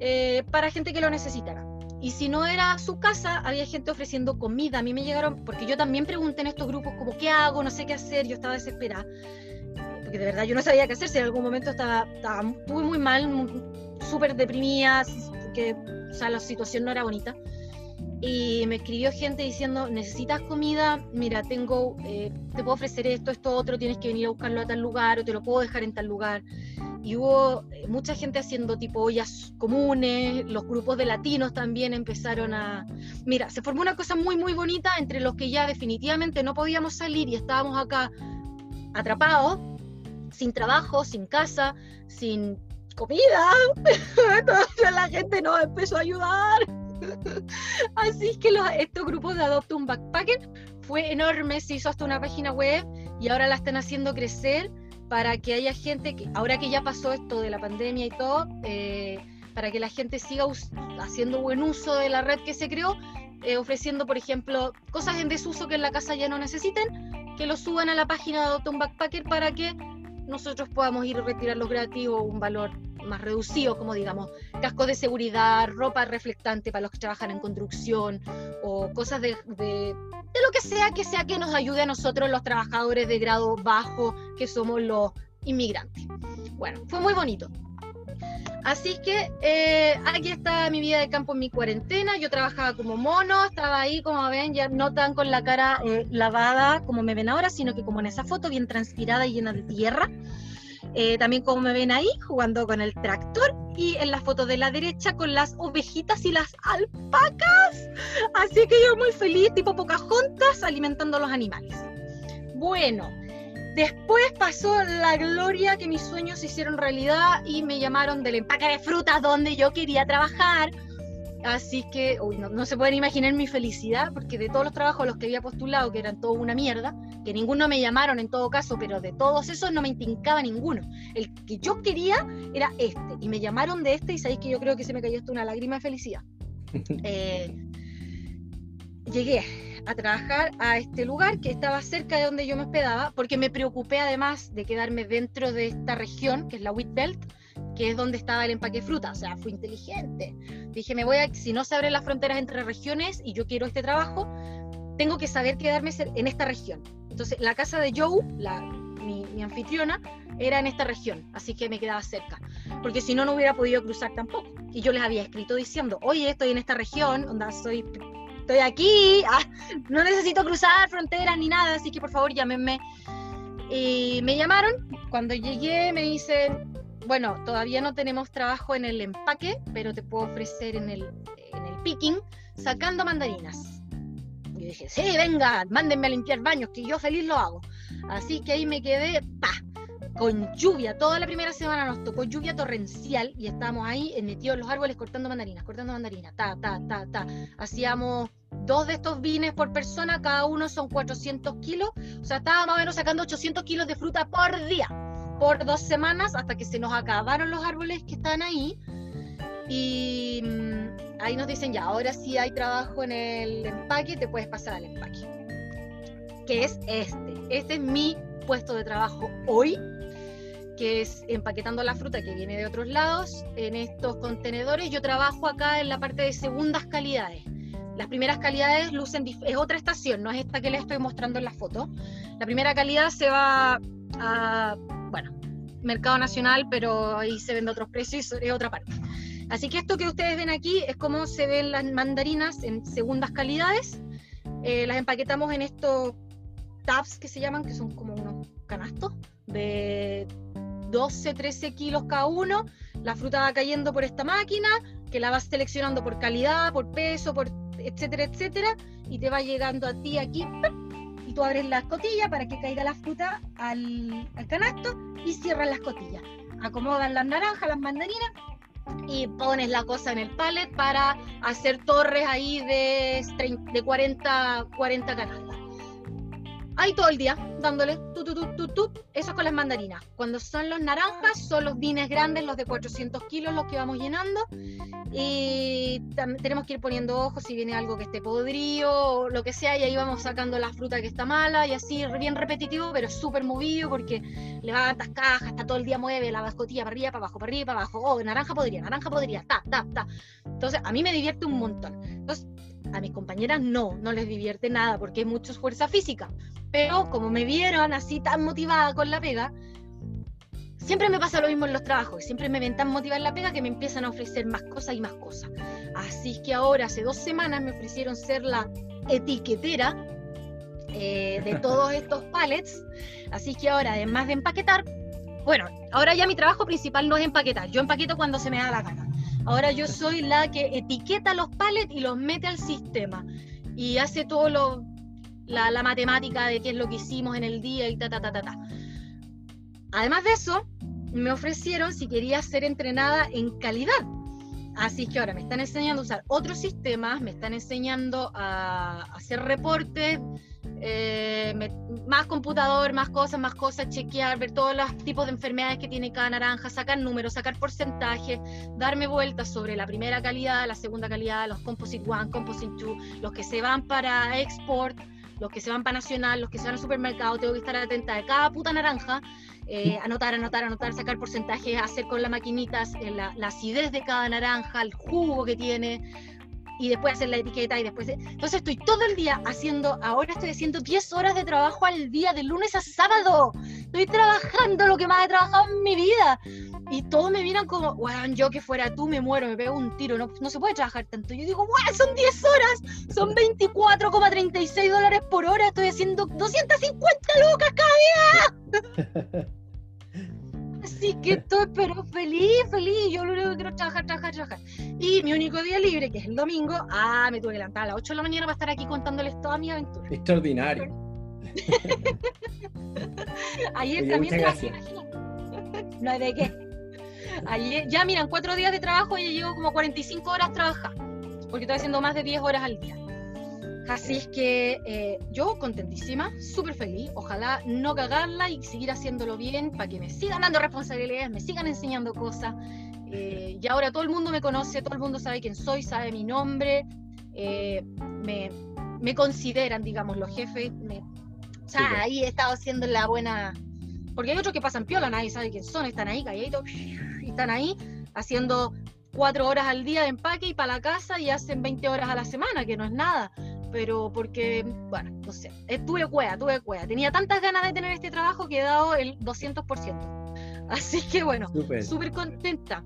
eh, para gente que lo necesitara. Y si no era su casa, había gente ofreciendo comida. A mí me llegaron, porque yo también pregunté en estos grupos como, ¿qué hago? No sé qué hacer. Yo estaba desesperada. Porque de verdad yo no sabía qué hacer. Si en algún momento estaba, estaba muy, muy mal, súper deprimida, porque o sea, la situación no era bonita. Y me escribió gente diciendo, necesitas comida, mira, tengo, eh, te puedo ofrecer esto, esto, otro, tienes que venir a buscarlo a tal lugar o te lo puedo dejar en tal lugar. Y hubo eh, mucha gente haciendo tipo ollas comunes, los grupos de latinos también empezaron a... Mira, se formó una cosa muy, muy bonita entre los que ya definitivamente no podíamos salir y estábamos acá atrapados, sin trabajo, sin casa, sin comida. Entonces la gente nos empezó a ayudar. Así que estos grupos de Adopta un Backpacker fue enorme, se hizo hasta una página web y ahora la están haciendo crecer para que haya gente, que ahora que ya pasó esto de la pandemia y todo, eh, para que la gente siga haciendo buen uso de la red que se creó, eh, ofreciendo, por ejemplo, cosas en desuso que en la casa ya no necesiten, que lo suban a la página de Adopta un Backpacker para que nosotros podamos ir a retirarlos gratis o un valor más reducido, como digamos, cascos de seguridad, ropa reflectante para los que trabajan en construcción o cosas de, de, de lo que sea que sea que nos ayude a nosotros los trabajadores de grado bajo que somos los inmigrantes. Bueno, fue muy bonito. Así que eh, aquí está mi vida de campo en mi cuarentena. Yo trabajaba como mono, estaba ahí, como ven, ya no tan con la cara eh, lavada como me ven ahora, sino que como en esa foto, bien transpirada y llena de tierra. Eh, también como me ven ahí, jugando con el tractor. Y en la foto de la derecha con las ovejitas y las alpacas. Así que yo muy feliz, tipo Pocahontas, alimentando a los animales. Bueno, después pasó la gloria que mis sueños se hicieron realidad y me llamaron del empaque de frutas donde yo quería trabajar. Así que uy, no, no se pueden imaginar mi felicidad, porque de todos los trabajos a los que había postulado, que eran toda una mierda, que ninguno me llamaron en todo caso, pero de todos esos no me intincaba ninguno. El que yo quería era este, y me llamaron de este, y sabéis que yo creo que se me cayó hasta una lágrima de felicidad. Eh, llegué a trabajar a este lugar que estaba cerca de donde yo me hospedaba, porque me preocupé además de quedarme dentro de esta región, que es la Wheat Belt, que es donde estaba el empaque de fruta, o sea, fui inteligente. Dije, me voy a, si no se abren las fronteras entre regiones y yo quiero este trabajo, tengo que saber quedarme en esta región. Entonces, la casa de Joe, la, mi, mi anfitriona, era en esta región, así que me quedaba cerca, porque si no, no hubiera podido cruzar tampoco. Y yo les había escrito diciendo, oye, estoy en esta región, onda, soy, estoy aquí, ah, no necesito cruzar fronteras ni nada, así que por favor llámenme. Y me llamaron, cuando llegué me dicen, bueno, todavía no tenemos trabajo en el empaque, pero te puedo ofrecer en el, picking, sacando mandarinas. Y dije, sí, venga, mándenme a limpiar baños, que yo feliz lo hago. Así que ahí me quedé, pa, con lluvia. Toda la primera semana nos tocó lluvia torrencial y estábamos ahí eh, metidos en los árboles cortando mandarinas, cortando mandarinas, ta, ta, ta, ta. Hacíamos dos de estos vines por persona, cada uno son 400 kilos. O sea, estábamos más o menos sacando 800 kilos de fruta por día, por dos semanas, hasta que se nos acabaron los árboles que estaban ahí. Y mm, ahí nos dicen, ya, ahora sí hay trabajo en el empaque, te puedes pasar al empaque. Que es este. Este es mi puesto de trabajo hoy, que es empaquetando la fruta que viene de otros lados en estos contenedores. Yo trabajo acá en la parte de segundas calidades. Las primeras calidades lucen, es otra estación, no es esta que les estoy mostrando en la foto. La primera calidad se va a, bueno, mercado nacional, pero ahí se vende otros precios, es otra parte. Así que esto que ustedes ven aquí es cómo se ven las mandarinas en segundas calidades. Eh, las empaquetamos en estos tabs que se llaman, que son como unos canastos de 12, 13 kilos cada uno. La fruta va cayendo por esta máquina, que la vas seleccionando por calidad, por peso, por etcétera, etcétera, y te va llegando a ti aquí. Tú abres la escotilla para que caiga la fruta al, al canasto y cierras la escotilla. Acomodan las naranjas, las mandarinas y pones la cosa en el pallet para hacer torres ahí de, de 40, 40 canastas. Ahí todo el día, dándole tu, tu, tu, tu. Eso es con las mandarinas. Cuando son los naranjas, son los vines grandes, los de 400 kilos, los que vamos llenando. Y tenemos que ir poniendo ojos si viene algo que esté podrido o lo que sea, y ahí vamos sacando la fruta que está mala, y así bien repetitivo, pero súper movido porque levantas cajas, está todo el día mueve la bascotilla para arriba, para abajo, para arriba, para abajo. Oh, naranja podría, naranja podría, ta, ta, ta. Entonces, a mí me divierte un montón. Entonces, a mis compañeras no, no les divierte nada porque hay mucha fuerza física. Pero como me vieron así tan motivada con la pega, siempre me pasa lo mismo en los trabajos. Siempre me ven tan motivada en la pega que me empiezan a ofrecer más cosas y más cosas. Así es que ahora, hace dos semanas, me ofrecieron ser la etiquetera eh, de todos estos pallets. Así que ahora, además de empaquetar, bueno, ahora ya mi trabajo principal no es empaquetar. Yo empaqueto cuando se me da la gana. Ahora yo soy la que etiqueta los pallets y los mete al sistema. Y hace todo lo, la, la matemática de qué es lo que hicimos en el día y ta, ta, ta, ta, ta. Además de eso, me ofrecieron si quería ser entrenada en calidad. Así que ahora me están enseñando a usar otros sistemas, me están enseñando a hacer reportes, eh, me- más computador, más cosas, más cosas, chequear, ver todos los tipos de enfermedades que tiene cada naranja, sacar números, sacar porcentajes, darme vueltas sobre la primera calidad, la segunda calidad, los Composite One, Composite Two, los que se van para export, los que se van para nacional, los que se van al supermercado, tengo que estar atenta de cada puta naranja, eh, anotar, anotar, anotar, sacar porcentajes, hacer con las maquinitas eh, la, la acidez de cada naranja, el jugo que tiene, y después hacer la etiqueta y después... Entonces estoy todo el día haciendo, ahora estoy haciendo 10 horas de trabajo al día, de lunes a sábado. Estoy trabajando lo que más he trabajado en mi vida. Y todos me miran como, weón, yo que fuera tú me muero, me pego un tiro, no, no se puede trabajar tanto. Yo digo, weón, son 10 horas, son 24,36 dólares por hora, estoy haciendo 250 lucas cada día. Así que estoy pero feliz, feliz. Yo lo único que quiero es trabajar, trabajar, trabajar. Y mi único día libre, que es el domingo, ah, me tuve que levantar a las 8 de la mañana para estar aquí contándoles toda mi aventura. Extraordinario. Ayer Oye, también trabajé. No hay de qué. Ayer, ya miran, cuatro días de trabajo y ya llevo como 45 horas trabajando, porque estoy haciendo más de 10 horas al día. Así es que eh, yo contentísima, súper feliz, ojalá no cagarla y seguir haciéndolo bien para que me sigan dando responsabilidades, me sigan enseñando cosas. Eh, y ahora todo el mundo me conoce, todo el mundo sabe quién soy, sabe mi nombre, eh, me, me consideran, digamos, los jefes. me- o sea, Súper. ahí he estado haciendo la buena... Porque hay otros que pasan piola, nadie sabe quién son, están ahí calladitos, y están ahí haciendo cuatro horas al día de empaque y para la casa y hacen 20 horas a la semana, que no es nada. Pero porque, bueno, no sé, eh, tuve cueva, tuve cueva. Tenía tantas ganas de tener este trabajo que he dado el 200%. Así que bueno, Súper. contenta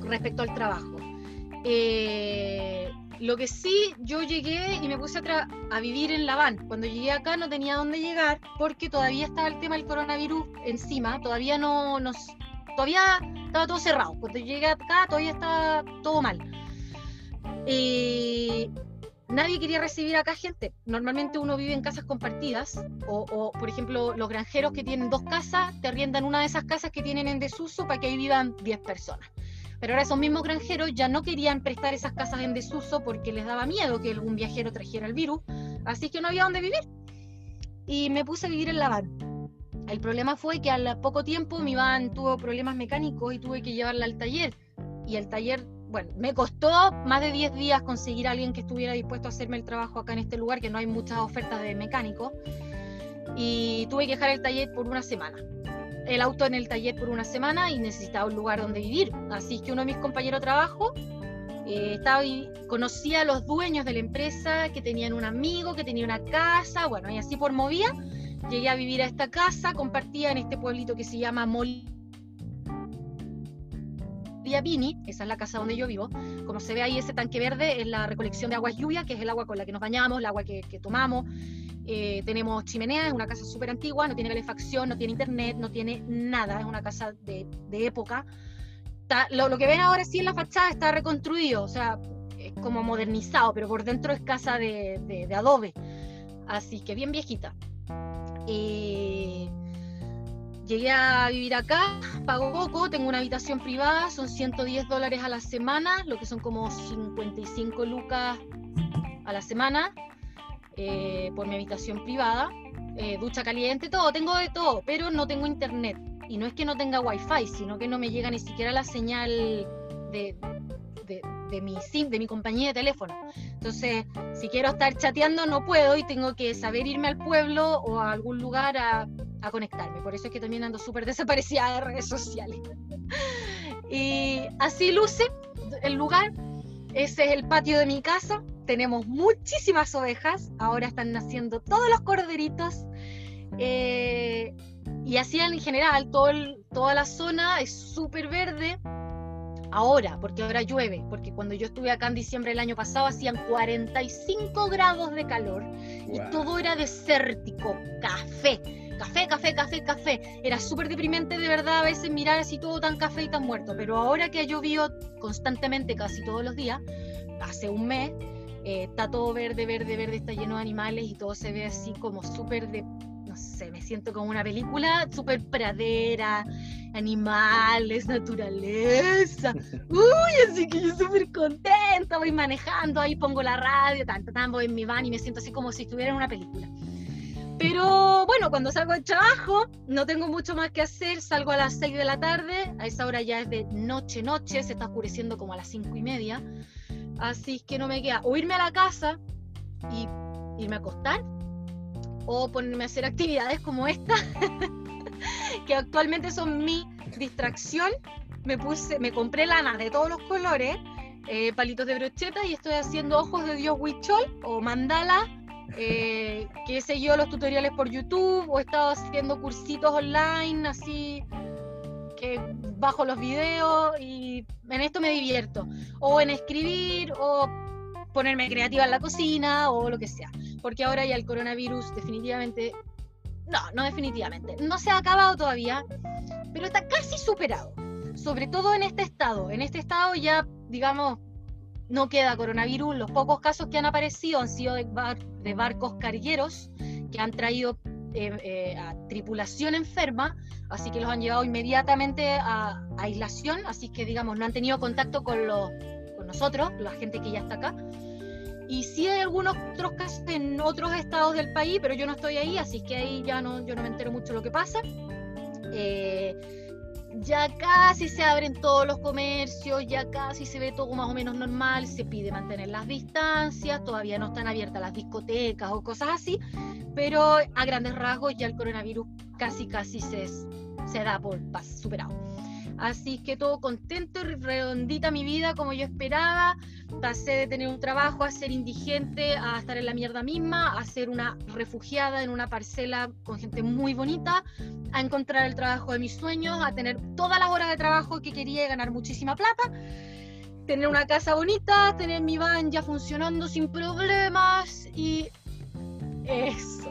respecto al trabajo. Eh, lo que sí, yo llegué y me puse a, vivir en La Van. Cuando llegué acá no tenía dónde llegar porque todavía estaba el tema del coronavirus encima, todavía no nos, todavía estaba todo cerrado. Cuando llegué acá todavía estaba todo mal. Eh, nadie quería recibir acá gente. Normalmente uno vive en casas compartidas o, por ejemplo, los granjeros que tienen dos casas te arriendan una de esas casas que tienen en desuso para que ahí vivan 10 personas. Pero ahora esos mismos granjeros ya no querían prestar esas casas en desuso porque les daba miedo que algún viajero trajera el virus, así que no había dónde vivir. Y me puse a vivir en la van. El problema fue que al poco tiempo mi van tuvo problemas mecánicos y tuve que llevarla al taller. Y el taller, bueno, me costó más de 10 días conseguir a alguien que estuviera dispuesto a hacerme el trabajo acá en este lugar, que no hay muchas ofertas de mecánico. Y tuve que dejar el taller por una semana el auto en el taller por una semana y necesitaba un lugar donde vivir. Así que uno de mis compañeros de trabajo eh, estaba, vi- conocía a los dueños de la empresa, que tenían un amigo, que tenía una casa, bueno, y así por movía. Llegué a vivir a esta casa, compartía en este pueblito que se llama Mol Pini, esa es la casa donde yo vivo. Como se ve ahí, ese tanque verde es la recolección de aguas lluvia, que es el agua con la que nos bañamos, el agua que, tomamos. Eh, tenemos chimenea, es una casa súper antigua, no tiene calefacción, no tiene internet, no tiene nada, es una casa de, época. Lo, que ven ahora sí en la fachada está reconstruido, o sea, es como modernizado, pero por dentro es casa de adobe, así que bien viejita. Eh, llegué a vivir acá, pago poco, tengo una habitación privada, son 110 dólares a la semana, lo que son como 55 lucas a la semana eh, por mi habitación privada. eh, ducha caliente, todo, tengo de todo, pero no tengo internet. Y no es que no tenga wifi, sino que no me llega ni siquiera la señal de, de, mi SIM, de mi compañía de teléfono. Entonces, si quiero estar chateando, no puedo y tengo que saber irme al pueblo o a algún lugar a, a conectarme. Por eso es que también ando súper desaparecida de redes sociales. y así luce el lugar. Ese es el patio de mi casa. Tenemos muchísimas ovejas. Ahora están naciendo todos los corderitos. Eh, y así en general, todo toda la zona es súper verde ahora, porque ahora llueve, porque cuando yo estuve acá en diciembre del año pasado hacían 45 grados de calor y todo era desértico, café, café, café, café, café. Era súper deprimente de verdad a veces mirar así todo tan café y tan muerto, pero ahora que ha llovido constantemente casi todos los días, hace un mes, eh, está todo verde, verde, verde, está lleno de animales y todo se ve así como súper de no sé, me siento como una película súper pradera, animales, naturaleza. Uy, así que yo súper contenta, voy manejando, ahí pongo la radio, tanto, tan, voy en mi van y me siento así como si estuviera en una película. Pero bueno, cuando salgo del trabajo, no tengo mucho más que hacer, salgo a las 6 de la tarde, a esa hora ya es de noche, noche, se está oscureciendo como a las 5 y media, así que no me queda o irme a la casa y irme a acostar o ponerme a hacer actividades como esta, que actualmente son mi distracción. Me puse, me compré lana de todos los colores, eh, palitos de brocheta y estoy haciendo ojos de Dios Huichol o mandala, eh, que he seguido los tutoriales por YouTube o he estado haciendo cursitos online así que bajo los videos y en esto me divierto. O en escribir o ponerme creativa en la cocina o lo que sea porque ahora ya el coronavirus definitivamente, no, no definitivamente, no se ha acabado todavía, pero está casi superado, sobre todo en este estado. En este estado ya, digamos, no queda coronavirus, los pocos casos que han aparecido han sido de, barcos cargueros que han traído eh, eh, a tripulación enferma, así que los han llevado inmediatamente a, aislación, así que digamos no han tenido contacto con, los, con nosotros, la gente que ya está acá. Y sí hay algunos otros casos en otros estados del país, pero yo no estoy ahí, así que ahí ya no, yo no me entero mucho lo que pasa. Eh, ya casi se abren todos los comercios, ya casi se ve todo más o menos normal, se pide mantener las distancias, todavía no están abiertas las discotecas o cosas así, pero a grandes rasgos ya el coronavirus casi casi se, se da por superado. Así que todo contento, redondita mi vida como yo esperaba. Pasé de tener un trabajo a ser indigente, a estar en la mierda misma, a ser una refugiada en una parcela con gente muy bonita, a encontrar el trabajo de mis sueños, a tener todas las horas de trabajo que quería y ganar muchísima plata. Tener una casa bonita, tener mi van ya funcionando sin problemas y eso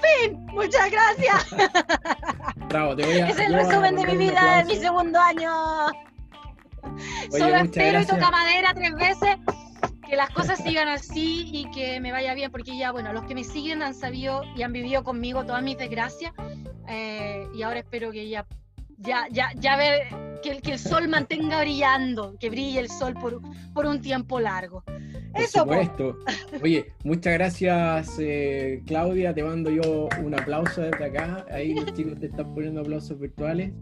fin. Muchas gracias. Bravo, te voy a, es el resumen de mi vida de mi segundo año. Solo espero y toca madera tres veces que las cosas sigan así y que me vaya bien, porque ya, bueno, los que me siguen han sabido y han vivido conmigo todas mis desgracias eh, y ahora espero que ya, ya, ya, ya ver que, que el sol mantenga brillando, que brille el sol por, por un tiempo largo. Por supuesto. Oye, muchas gracias, eh, Claudia. Te mando yo un aplauso desde acá. Ahí los chicos te están poniendo aplausos virtuales.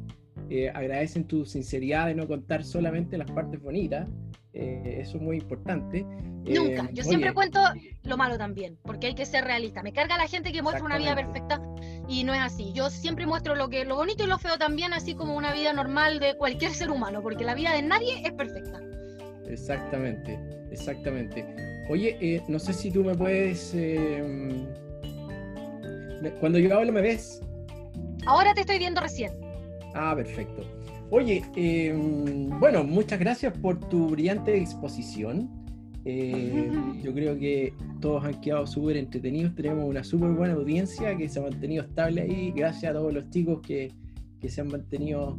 Eh, agradecen tu sinceridad de no contar solamente las partes bonitas. Eh, eso es muy importante. Nunca. Yo siempre cuento lo malo también, porque hay que ser realista. Me carga la gente que muestra una vida perfecta y no es así. Yo siempre muestro lo que lo bonito y lo feo también, así como una vida normal de cualquier ser humano, porque la vida de nadie es perfecta. Exactamente, exactamente. Oye, eh, no sé si tú me puedes... Eh, cuando yo hablo, ¿me ves? Ahora te estoy viendo recién. Ah, perfecto. Oye, eh, bueno, muchas gracias por tu brillante exposición. Yo creo que todos han quedado súper entretenidos. Tenemos una súper buena audiencia que se ha mantenido estable ahí. Gracias a todos los chicos que, que se han mantenido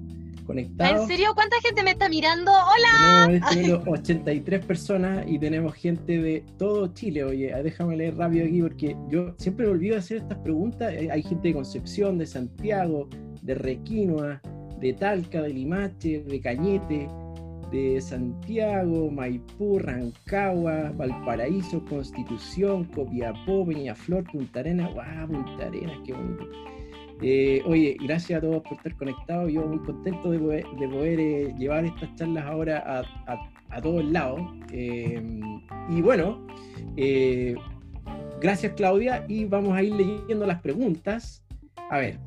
¿En serio? ¿Cuánta gente me está mirando? ¡Hola! Tenemos 83 personas y tenemos gente de todo Chile. Oye, déjame leer rápido aquí porque yo siempre me olvido de hacer estas preguntas. Eh, hay gente de Concepción, de Santiago, de Requinoa, de Talca, de Limache, de Cañete, de Santiago, Maipú, Rancagua, Valparaíso, Constitución, Copiapó, Peñaflor, Punta Arenas. ¡Wow! Punta Arenas, qué bonito. Eh, oye, gracias a todos por estar conectados. Yo muy contento de poder, eh, llevar estas charlas ahora a, a, todos lados. Eh, y bueno, gracias Claudia y vamos a ir leyendo las preguntas. A ver,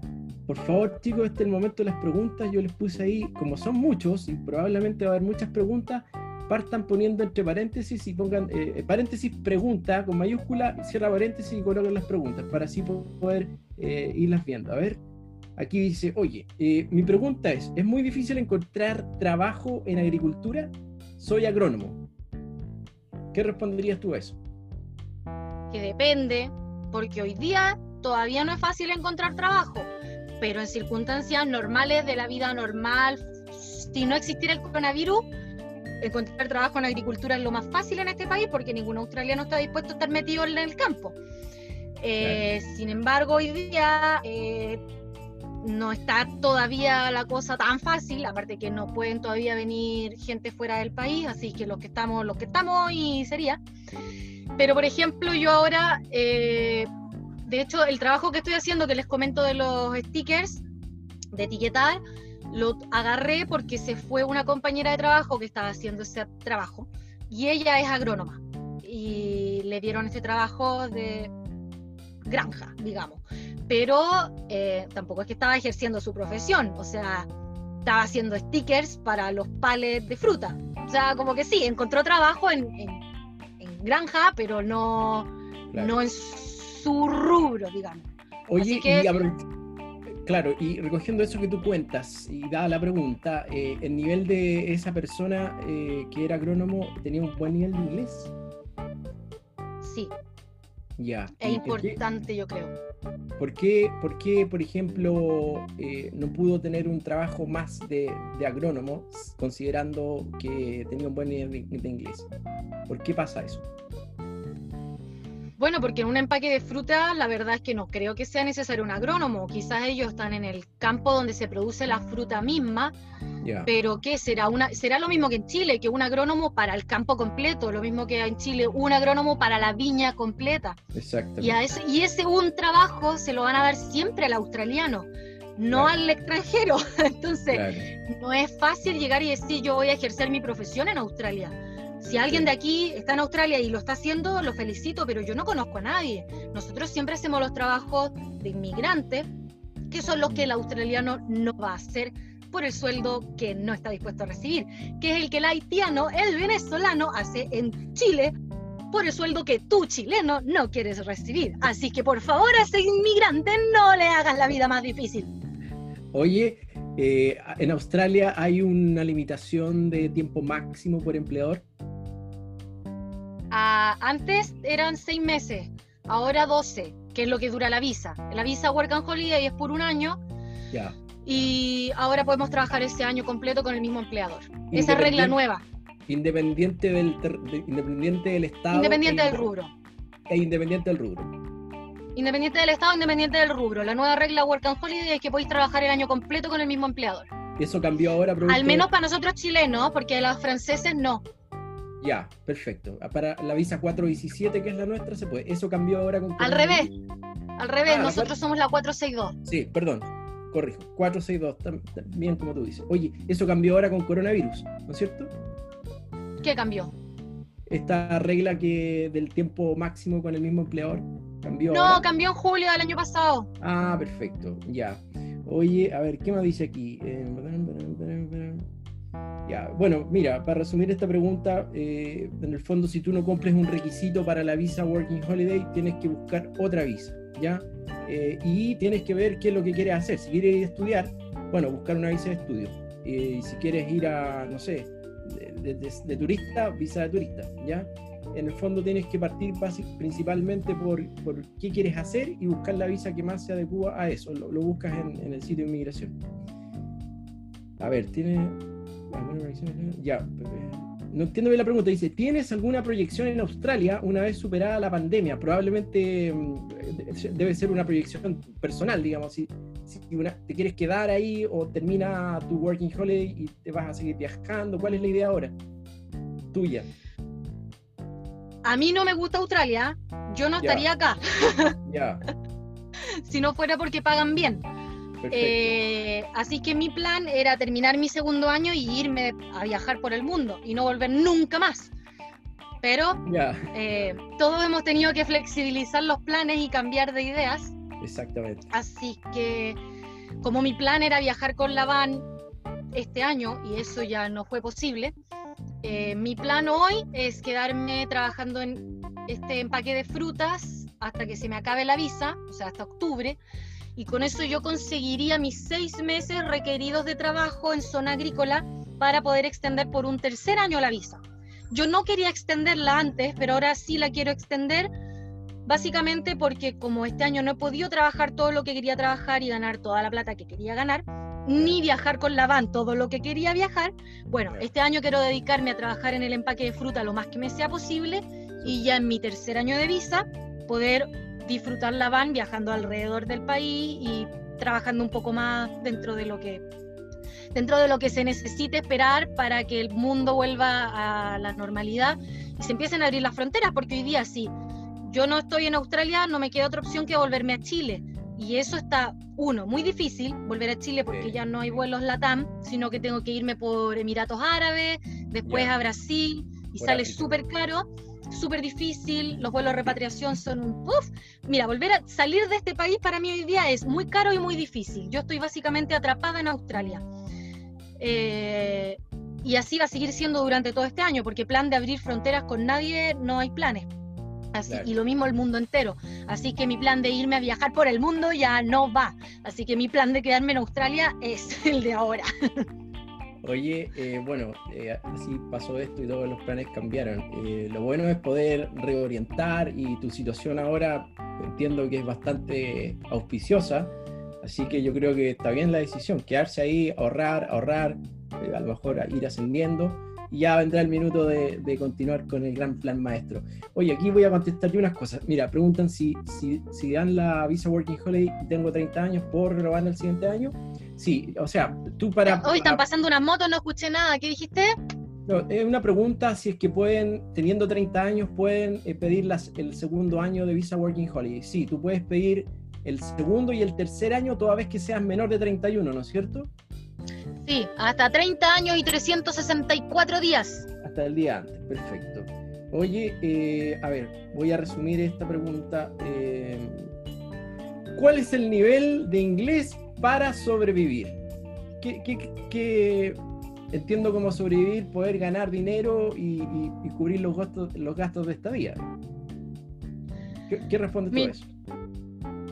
por favor chicos, este es el momento de las preguntas. Yo les puse ahí, como son muchos y probablemente va a haber muchas preguntas, partan poniendo entre paréntesis y pongan paréntesis pregunta con mayúscula, cierra paréntesis y coloquen las preguntas para así poder eh, irlas viendo. A ver, aquí dice, oye, eh, mi pregunta es, ¿es muy difícil encontrar trabajo en agricultura? Soy agrónomo. ¿Qué responderías tú a eso? Que depende, porque hoy día todavía no es fácil encontrar trabajo, pero en circunstancias normales de la vida normal, si no existiera el coronavirus, encontrar trabajo en agricultura es lo más fácil en este país porque ningún australiano está dispuesto a estar metido en el campo. Eh, sin embargo, hoy día eh, no está todavía la cosa tan fácil, aparte que no pueden todavía venir gente fuera del país, así que los que estamos, los que estamos y sería. Pero por ejemplo, yo ahora, eh, de hecho, el trabajo que estoy haciendo, que les comento de los stickers, de etiquetar, lo agarré porque se fue una compañera de trabajo que estaba haciendo ese trabajo y ella es agrónoma y le dieron ese trabajo de granja, digamos. Pero eh, tampoco es que estaba ejerciendo su profesión, o sea, estaba haciendo stickers para los palets de fruta. O sea, como que sí, encontró trabajo en, granja, pero no, no en su rubro, digamos. Oye, y claro, y recogiendo eso que tú cuentas, y dada la pregunta, eh, ¿el nivel de esa persona eh, que era agrónomo tenía un buen nivel de inglés? Sí, ya. Es importante, yo creo. ¿Por qué, por, qué, por ejemplo, eh, no pudo tener un trabajo más de, agrónomo, considerando que tenía un buen nivel de inglés? ¿Por qué pasa eso? Bueno, porque en un empaque de fruta la verdad es que no creo que sea necesario un agrónomo. Quizás ellos están en el campo donde se produce la fruta misma, pero ¿qué será? Una, será lo mismo que en Chile, que un agrónomo para el campo completo, lo mismo que en Chile un agrónomo para la viña completa. Exacto. Y, ese, y ese un trabajo se lo van a dar siempre al australiano no al extranjero. Entonces, no es fácil llegar y decir yo voy a ejercer mi profesión en Australia. Si alguien de aquí está en Australia y lo está haciendo, lo felicito, pero yo no conozco a nadie. Nosotros siempre hacemos los trabajos de inmigrantes, que son los que el australiano no va a hacer por el sueldo que no está dispuesto a recibir, que es el que el haitiano, el venezolano hace en Chile por el sueldo que tú chileno no quieres recibir. Así que por favor a ese inmigrante no le hagas la vida más difícil. Oye, eh, en Australia hay una limitación de tiempo máximo por empleador antes eran seis meses, ahora 12, que es lo que dura la visa. La visa Work and Holiday es por un año. Y ahora podemos trabajar ese año completo con el mismo empleador. Esa regla nueva. Independiente del, independiente del Estado. Independiente e del rubro. E independiente del rubro. Independiente del Estado, independiente del rubro. La nueva regla Work and Holiday es que podéis trabajar el año completo con el mismo empleador. Eso cambió ahora. Al menos para nosotros chilenos, porque los franceses no. Ya, perfecto. Ah, para la visa 417, que es la nuestra, se puede. Eso cambió ahora con. Al revés. Al revés, ah, nosotros somos la 462. Sí, perdón. Corrijo. 462, también como tú dices. Oye, eso cambió ahora con coronavirus, ¿no es cierto? ¿Qué cambió? Esta regla que del tiempo máximo con el mismo empleador cambió. No, cambió en julio del año pasado. Ah, perfecto. Ya. Oye, a ver, ¿qué más dice aquí? Eh, bueno, mira, para resumir esta pregunta, eh, en el fondo, si tú no cumples un requisito para la visa Working Holiday, tienes que buscar otra visa, ¿ya? Eh, y tienes que ver qué es lo que quieres hacer. Si quieres ir a estudiar, bueno, buscar una visa de estudio. Eh, y si quieres ir a, no sé, de, turista, visa de turista, ¿ya? En el fondo tienes que partir principalmente por, por, qué quieres hacer y buscar la visa que más se adecua a eso. Lo, buscas en, en el sitio de inmigración. A ver, tiene ya, eh, no entiendo bien la pregunta. Dice, ¿tienes alguna proyección en Australia una vez superada la pandemia? Probablemente mm, debe ser una proyección personal, digamos. Si, si una- te quieres quedar ahí o termina tu working holiday y te vas a seguir viajando. ¿Cuál es la idea ahora? Tuya. A mí no me gusta Australia, yo no Ya. estaría acá Ya, si no fuera porque pagan bien. Eh, así que mi plan era terminar mi segundo año y irme a viajar por el mundo y no volver nunca más. Pero ya, eh, todos hemos tenido que flexibilizar los planes y cambiar de ideas. exactamente. Así que como mi plan era viajar con la van este año y eso ya no fue posible, eh, mi plan hoy es quedarme trabajando en este empaque de frutas hasta que se me acabe la visa, o sea, hasta octubre, y con eso yo conseguiría mis seis meses requeridos de trabajo en zona agrícola para poder extender por un tercer año la visa. Yo no quería extenderla antes, pero ahora sí la quiero extender Básicamente porque como este año no he podido trabajar todo lo que quería trabajar y ganar toda la plata que quería ganar, ni viajar con la van todo lo que quería viajar, bueno, este año quiero dedicarme a trabajar en el empaque de fruta lo más que me sea posible y ya en mi tercer año de visa poder disfrutar la van viajando alrededor del país y trabajando un poco más dentro de lo que dentro de lo que se necesite esperar para que el mundo vuelva a la normalidad y se empiecen a abrir las fronteras, porque hoy día sí, yo no estoy en Australia, no me queda otra opción que volverme a Chile. Y eso está, uno, muy difícil, volver a Chile porque Sí. ya no hay vuelos LATAM, sino que tengo que irme por Emiratos Árabes, después Ya. a Brasil, y Por sale súper caro, súper difícil, los vuelos de repatriación son un puff. Mira, volver a salir de este país para mí hoy día es muy caro y muy difícil. Yo estoy básicamente atrapada en Australia. Eh, y así va a seguir siendo durante todo este año, porque plan de abrir fronteras con nadie no hay planes. Así, Claro. Y lo mismo el mundo entero. Así que mi plan de irme a viajar por el mundo ya no va. Así que mi plan de quedarme en Australia es el de ahora. Oye, eh, bueno, eh, así pasó esto y todos los planes cambiaron. Eh, lo bueno es poder reorientar y tu situación ahora entiendo que es bastante auspiciosa, así que yo creo que está bien la decisión, quedarse ahí, ahorrar, ahorrar, eh, a lo mejor ir ascendiendo y ya vendrá el minuto de, de continuar con el gran plan maestro. Oye, aquí voy a contestarte unas cosas. Mira, preguntan si, si, si dan la visa Working Holiday y tengo 30 años, ¿puedo renovarla el siguiente año? Sí, o sea, tú para... Hoy están pasando unas motos, no escuché nada. ¿Qué dijiste? no, es una pregunta si es que pueden, teniendo 30 años, pueden eh, pedir las- el segundo año de Visa Working Holiday. Sí, tú puedes pedir el segundo y el tercer año toda vez que seas menor de 31, ¿no es cierto? Sí, hasta 30 años y 364 días. Hasta el día antes, perfecto. Oye, eh, a ver, voy a resumir esta pregunta. eh, ¿Cuál es el nivel de inglés para sobrevivir? ¿Qué, qué- qué- entiendo cómo sobrevivir, poder ganar dinero y, y- y cubrir los gastos, los gastos de estadía? ¿Qué, qué respondes tú a eso?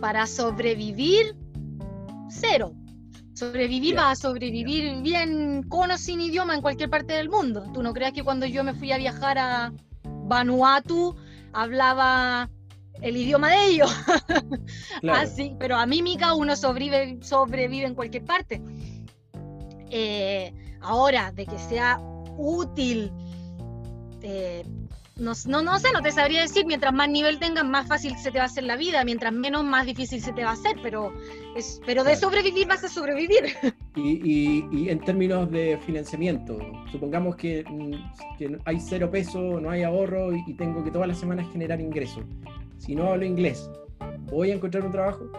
Para sobrevivir, cero. Sobrevivir vas a sobrevivir bien con o sin idioma en cualquier parte del mundo. Tú no creas que cuando yo me fui a viajar a Vanuatu hablaba el idioma de ellos. Claro, Así, pero a mímica uno sobrevive, sobrevive en cualquier parte. Eh, ahora, de que sea útil, eh, no, no, no sé, no te sabría decir, mientras más nivel tengas, más fácil se te va a hacer la vida, mientras menos, más difícil se te va a hacer, pero, es, pero de sobrevivir vas a sobrevivir. Y, y- y en términos de financiamiento, supongamos que, mm, que hay cero peso, no hay ahorro y tengo que todas las semanas generar ingresos. Si no hablo inglés, ¿voy a encontrar un trabajo?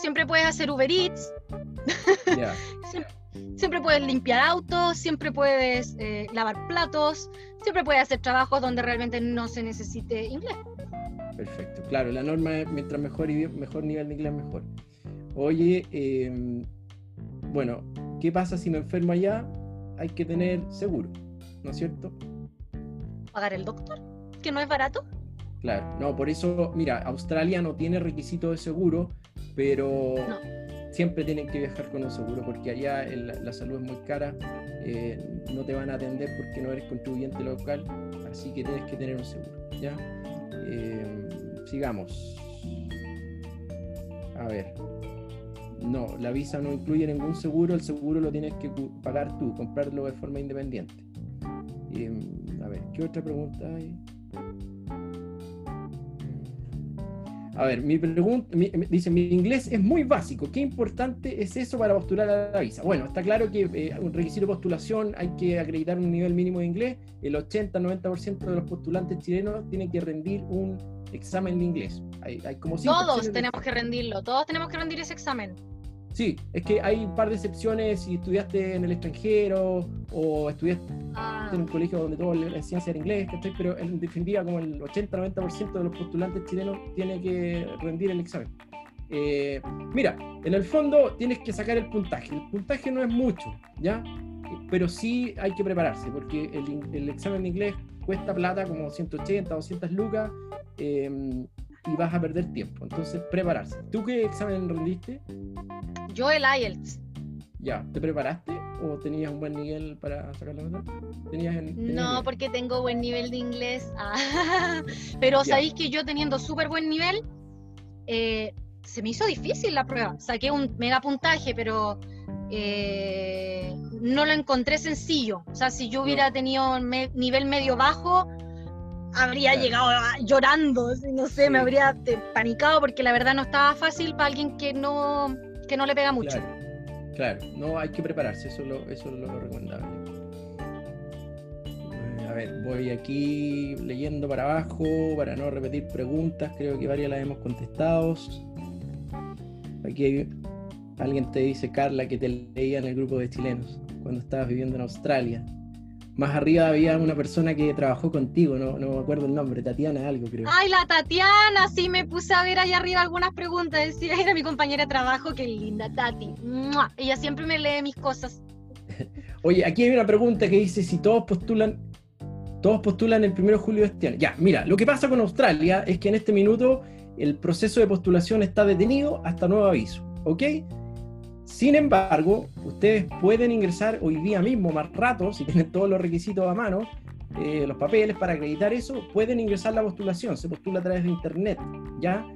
Siempre puedes hacer Uber Eats, siempre, siempre puedes limpiar autos, siempre puedes eh, lavar platos, siempre puedes hacer trabajos donde realmente no se necesite inglés. perfecto. Claro, la norma es mientras mejor, mejor nivel de inglés, mejor. Oye, eh, bueno, ¿qué pasa si me enfermo allá? Hay que tener seguro, ¿no es cierto? pagar el doctor, que no es barato. Claro, no, por eso, mira, Australia no tiene requisito de seguro, pero No. siempre tienen que viajar con un seguro porque allá el- la, salud es muy cara, eh, no te van a atender porque no eres contribuyente local, así que tienes que tener un seguro, ¿ya? Eh, sigamos. A ver. No, la visa no incluye ningún seguro, el seguro lo tienes que pagar tú, comprarlo de forma independiente. Eh, a ver, ¿qué otra pregunta hay? A ver, mi pregunta, dice, mi inglés es muy básico, ¿qué importante es eso para postular a la visa? Bueno, está claro que eh, un requisito de postulación hay que acreditar un nivel mínimo de inglés, el 80-90% de los postulantes chilenos tienen que rendir un examen de inglés. Hay, como todos tenemos que rendirlo, todos tenemos que rendir ese examen. Sí, es que hay un par de excepciones si estudiaste en el extranjero o estudiaste ah. en un colegio donde todo la ciencia era inglés, pero en definitiva como el 80-90% de los postulantes chilenos tiene que rendir el examen. Eh, mira, en el fondo tienes que sacar el puntaje. El puntaje no es mucho, ¿ya? Pero sí hay que prepararse, porque el, el examen de inglés cuesta plata como 180, 200 lucas. Eh, y vas a perder tiempo. Entonces, prepararse. ¿Tú qué examen rendiste? Yo el IELTS. Ya, ¿te preparaste o tenías un buen nivel para sacar la nota? ¿Tenías no, porque tengo buen nivel de inglés. Ah, pero sabéis que yo teniendo súper buen nivel, eh, se me hizo difícil la prueba. Saqué un mega puntaje, pero eh, no lo encontré sencillo. O sea, si yo hubiera tenido nivel medio bajo, habría llegado llorando, no sé, me habría panicado porque la verdad no estaba fácil para alguien que no, que no le pega mucho. Claro, no hay que prepararse, eso, lo, eso es lo recomendable. Eh, a ver, voy aquí leyendo para abajo para no repetir preguntas, creo que varias las hemos contestado. Aquí alguien te dice, Carla, que te leía en el grupo de chilenos cuando estabas viviendo en Australia. Más arriba había una persona que trabajó contigo, no, no me acuerdo el nombre, Tatiana algo creo. Ay, la Tatiana, sí me puse a ver allá arriba algunas preguntas, decía, era mi compañera de trabajo, qué linda, Tati. Ella siempre me lee mis cosas. Oye, aquí hay una pregunta que dice si todos postulan, todos postulan el 1 de julio de este año. Ya, mira, lo que pasa con Australia es que en este minuto el proceso de postulación está detenido hasta nuevo aviso, ¿ok? Sin embargo, ustedes pueden ingresar hoy día mismo, más rato, si tienen todos los requisitos a mano, eh, los papeles para acreditar eso, pueden ingresar la postulación, se postula a través de internet, ¿ya?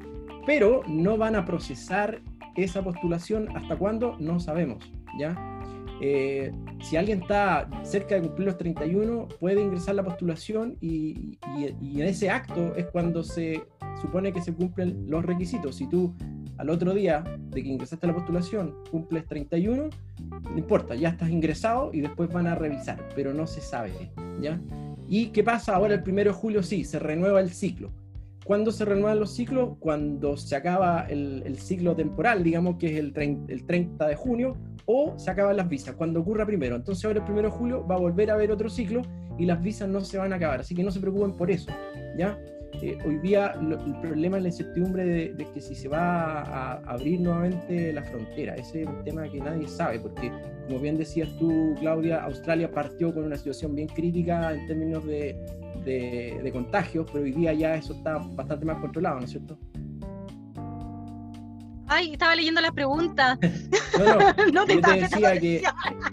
Pero no van a procesar esa postulación hasta cuándo, no sabemos, ¿ya? Eh, si alguien está cerca de cumplir los 31, puede ingresar la postulación y, en ese acto es cuando se supone que se cumplen los requisitos. Si tú al otro día de que ingresaste a la postulación cumples 31, no importa, ya estás ingresado y después van a revisar, pero no se sabe, ¿ya? ¿Y qué pasa ahora el 1 de julio? Sí, se renueva el ciclo. ¿Cuándo se renuevan los ciclos? Cuando se acaba el, ciclo temporal, digamos que es el 30, el 30 de junio, o se acaban las visas, cuando ocurra primero. Entonces ahora el 1 de julio va a volver a haber otro ciclo y las visas no se van a acabar, así que no se preocupen por eso, ¿ya? Eh, hoy día el problema es la incertidumbre de, que si se va a, abrir nuevamente la frontera. Ese es un tema que nadie sabe, porque como bien decías tú, Claudia, Australia partió con una situación bien crítica en términos de, de contagios, pero hoy día ya eso está bastante más controlado, ¿no es cierto? Ay, estaba leyendo la pregunta. no, no, no te, decía que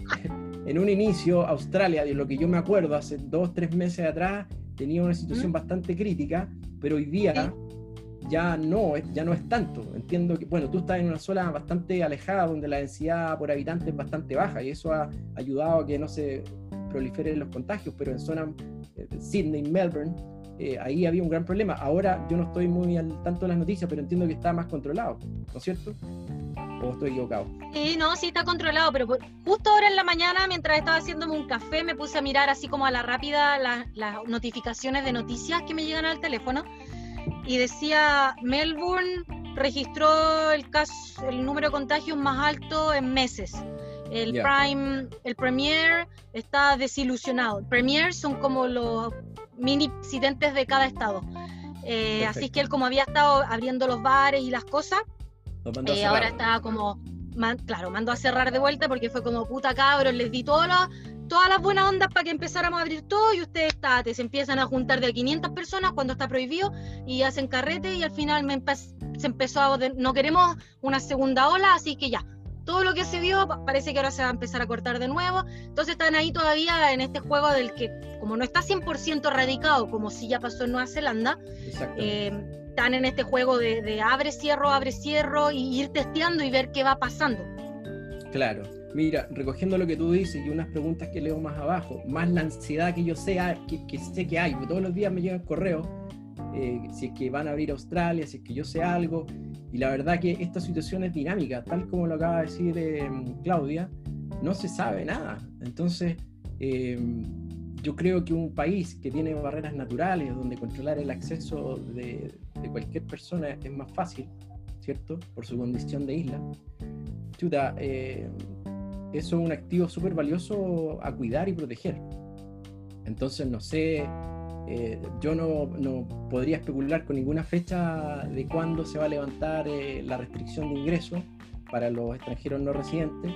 en un inicio Australia, de lo que yo me acuerdo, hace dos, tres meses atrás, tenía una situación bastante crítica, pero hoy día ya no, ya no es tanto. Entiendo que, bueno, tú estás en una zona bastante alejada donde la densidad por habitante es bastante baja y eso ha ayudado a que no se proliferen los contagios, pero en zonas Sydney, Melbourne, eh, ahí había un gran problema. Ahora yo no estoy muy al tanto de las noticias, pero entiendo que está más controlado, ¿no es cierto? ¿O estoy equivocado? Sí, no, sí está controlado, pero justo ahora en la mañana, mientras estaba haciéndome un café, me puse a mirar así como a la rápida las notificaciones de noticias que me llegan al teléfono y decía Melbourne registró el caso, el número de contagios más alto en meses. El Prime, el Premier está desilusionado. El Premier son como los mini presidentes de cada estado. Eh, así que él como había estado abriendo los bares y las cosas, eh, ahora está como, claro, mandó a cerrar de vuelta porque fue como puta cabros, les di todas las, todas las buenas ondas para que empezáramos a abrir todo y ustedes estate, se empiezan a juntar de 500 personas cuando está prohibido y hacen carrete y al final me se empezó a, no queremos una segunda ola, así que ya, todo lo que se vio parece que ahora se va a empezar a cortar de nuevo. Entonces están ahí todavía en este juego del que, como no está 100% radicado, como si ya pasó en Nueva Zelanda, eh, están en este juego de, abre, cierro, abre, cierro y ir testeando y ver qué va pasando. Claro. Mira, recogiendo lo que tú dices y unas preguntas que leo más abajo, más la ansiedad que yo sé que, que sé que hay, todos los días me llegan correos eh, si es que van a abrir Australia, si es que yo sé algo. Y la verdad que esta situación es dinámica, tal como lo acaba de decir eh, Claudia, no se sabe nada. Entonces, eh, yo creo que un país que tiene barreras naturales, donde controlar el acceso de, cualquier persona es más fácil, ¿cierto? Por su condición de isla. Chuta, eso es un activo súper valioso a cuidar y proteger. Entonces, no sé eh, yo no, podría especular con ninguna fecha de cuándo se va a levantar eh, la restricción de ingreso para los extranjeros no residentes.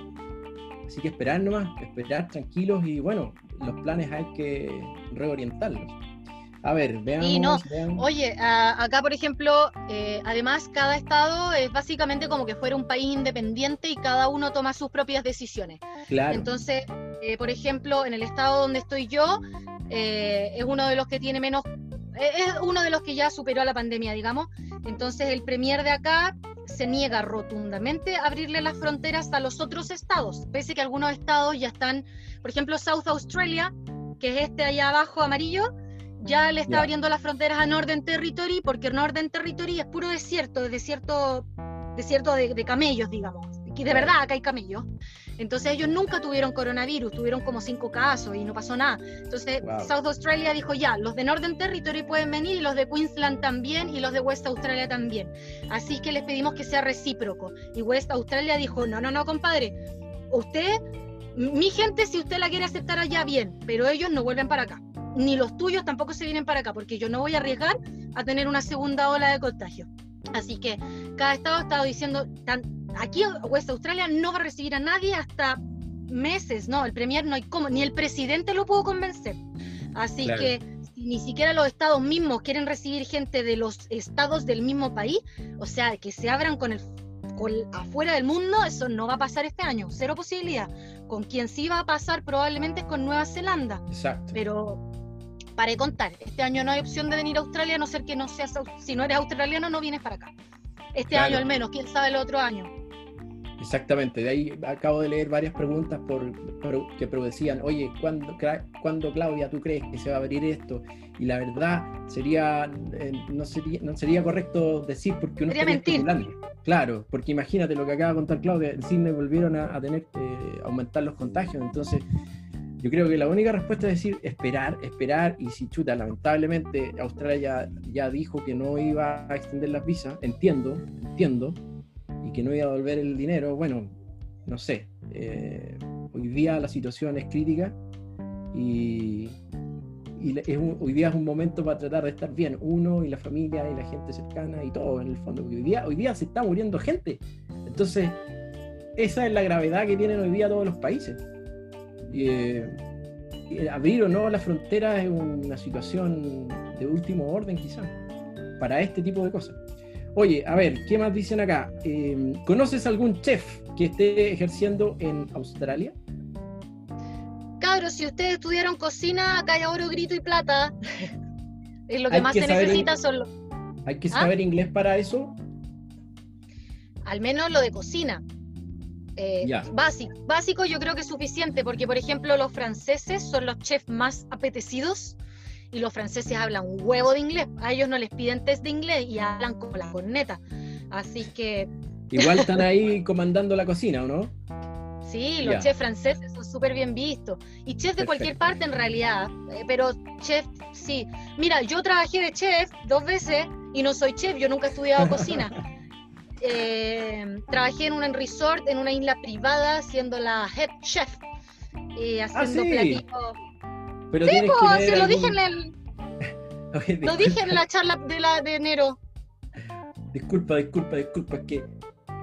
Así que esperar nomás, esperar tranquilos y bueno, los planes hay que reorientarlos. A ver, veamos. Oye, acá por ejemplo, eh, además cada estado es básicamente como que fuera un país independiente y cada uno toma sus propias decisiones. Claro. Entonces, por ejemplo, en el estado donde estoy yo, eh, es uno de los que tiene menos, eh, es uno de los que ya superó la pandemia, digamos. Entonces el premier de acá se niega rotundamente a abrirle las fronteras a los otros estados, pese que algunos estados ya están, por ejemplo, South Australia, que es este allá abajo amarillo, ya le está abriendo las fronteras a Northern Territory, porque Northern Territory es puro desierto, es desierto, desierto de, de camellos, digamos. Y de verdad acá hay camellos. Entonces ellos nunca tuvieron coronavirus, tuvieron como cinco casos y no pasó nada. Entonces South Australia dijo ya, los de Northern Territory pueden venir y los de Queensland también y los de West Australia también. Así que les pedimos que sea recíproco. Y West Australia dijo, no, no, no, compadre, usted, mi gente, si usted la quiere aceptar allá, bien, pero ellos no vuelven para acá. Ni los tuyos tampoco se vienen para acá, porque yo no voy a arriesgar a tener una segunda ola de contagio. Así que cada estado ha estado diciendo, tan, aquí West Australia no va a recibir a nadie hasta meses, no, el premier no hay cómo, ni el presidente lo pudo convencer. Así que ni siquiera los estados mismos quieren recibir gente de los estados del mismo país, o sea, que se abran con el con, afuera del mundo, eso no va a pasar este año, cero posibilidad. Con quien sí va a pasar probablemente es con Nueva Zelanda. Exacto. Pero para contar, este año no hay opción de venir a Australia, a no ser que no seas, si no eres australiano, no vienes para acá. Este año al menos, quién sabe el otro año. Exactamente, de ahí acabo de leer varias preguntas por, que decían, oye, ¿cuándo, ¿cuándo, Claudia tú crees que se va a abrir esto? Y la verdad sería, eh, no, sería no sería correcto decir porque uno sería especulando. Claro, porque imagínate lo que acaba de contar Claudia, en Sydney volvieron a, tener eh, aumentar los contagios, entonces yo creo que la única respuesta es decir esperar, esperar y si chuta, lamentablemente Australia ya, ya dijo que no iba a extender las visas, entiendo, entiendo, y que no iba a devolver el dinero, bueno, no sé. Eh, hoy día la situación es crítica y, hoy día es un momento para tratar de estar bien, uno y la familia y la gente cercana y todo en el fondo. Hoy día, hoy día se está muriendo gente. Entonces, esa es la gravedad que tienen hoy día todos los países. Eh, abrir o no la frontera es una situación de último orden quizás para este tipo de cosas. Oye, a ver, ¿qué más dicen acá? Em, ¿Conoces algún chef que esté ejerciendo en Australia? Cabros, si ustedes estudiaron cocina, acá hay oro, grito y plata. es lo que más se necesita solo. ¿Hay que ¿Ah? saber inglés para eso? Al menos lo de cocina. Eh, básico, básico yo creo que es suficiente, porque por ejemplo los franceses son los chefs más apetecidos y los franceses hablan un huevo de inglés. A ellos no les piden test de inglés y hablan como la corneta. Así que. Igual están ahí comandando la cocina, ¿o no? Sí, los chefs franceses son súper bien vistos. Y chefs de cualquier parte en realidad. Eh, pero chef, sí. Mira, yo trabajé de chef dos veces y no soy chef, yo nunca he estudiado cocina. Eh, trabajé en un resort, en una isla privada, siendo la head chef. Eh, haciendo ah, platitos pero sí, pues, lo dije en el. lo dije en la charla de, la, de enero. Disculpa, disculpa, disculpa, es que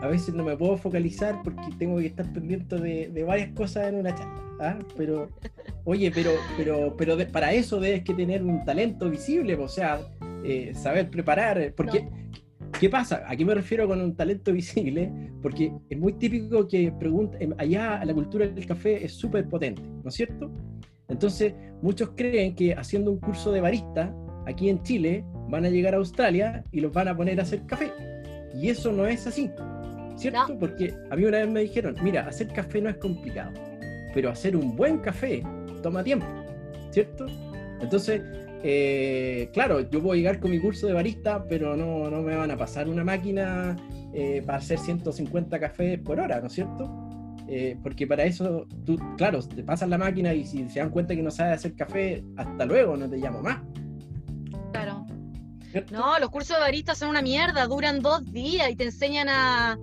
a veces no me puedo focalizar porque tengo que estar pendiente de, varias cosas en una charla. ¿ah? Pero, oye, pero, pero, pero para eso debes que tener un talento visible, o sea, eh, saber preparar. Porque, ¿qué pasa? ¿A qué me refiero con un talento visible? Porque es muy típico que pregunta, allá la cultura del café es súper potente, ¿no es cierto? Entonces, muchos creen que haciendo un curso de barista aquí en Chile van a llegar a Australia y los van a poner a hacer café. Y eso no es así, ¿cierto? Porque a mí una vez me dijeron, mira, hacer café no es complicado, pero hacer un buen café toma tiempo, ¿cierto? Entonces, eh, claro, yo puedo llegar con mi curso de barista, pero no, no me van a pasar una máquina eh, para hacer 150 cafés por hora, ¿no es cierto? Eh, porque para eso, tú, claro, te pasas la máquina y si se dan cuenta que no sabes hacer café, hasta luego, no te llamo más. Claro. No, los cursos de barista son una mierda, duran dos días y te enseñan a...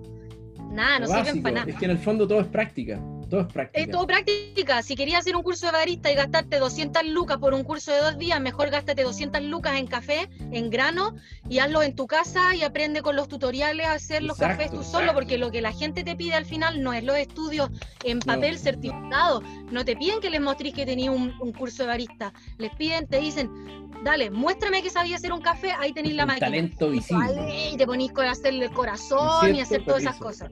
Nada, no sirven para nada. Es que en el fondo todo es práctica. Todo es práctica. Es todo práctica. Si querías hacer un curso de barista y gastarte 200 lucas por un curso de dos días, mejor gástate 200 lucas en café, en grano, y hazlo en tu casa y aprende con los tutoriales a hacer los cafés tú solo, porque lo que la gente te pide al final no es los estudios en papel certificado. No te piden que les mostréis que tenías un, curso de barista. Les piden, te dicen, dale, muéstrame que sabía hacer un café, ahí tenéis la máquina. Talento visible. Y te ponís con hacerle el corazón y hacer todas esas cosas.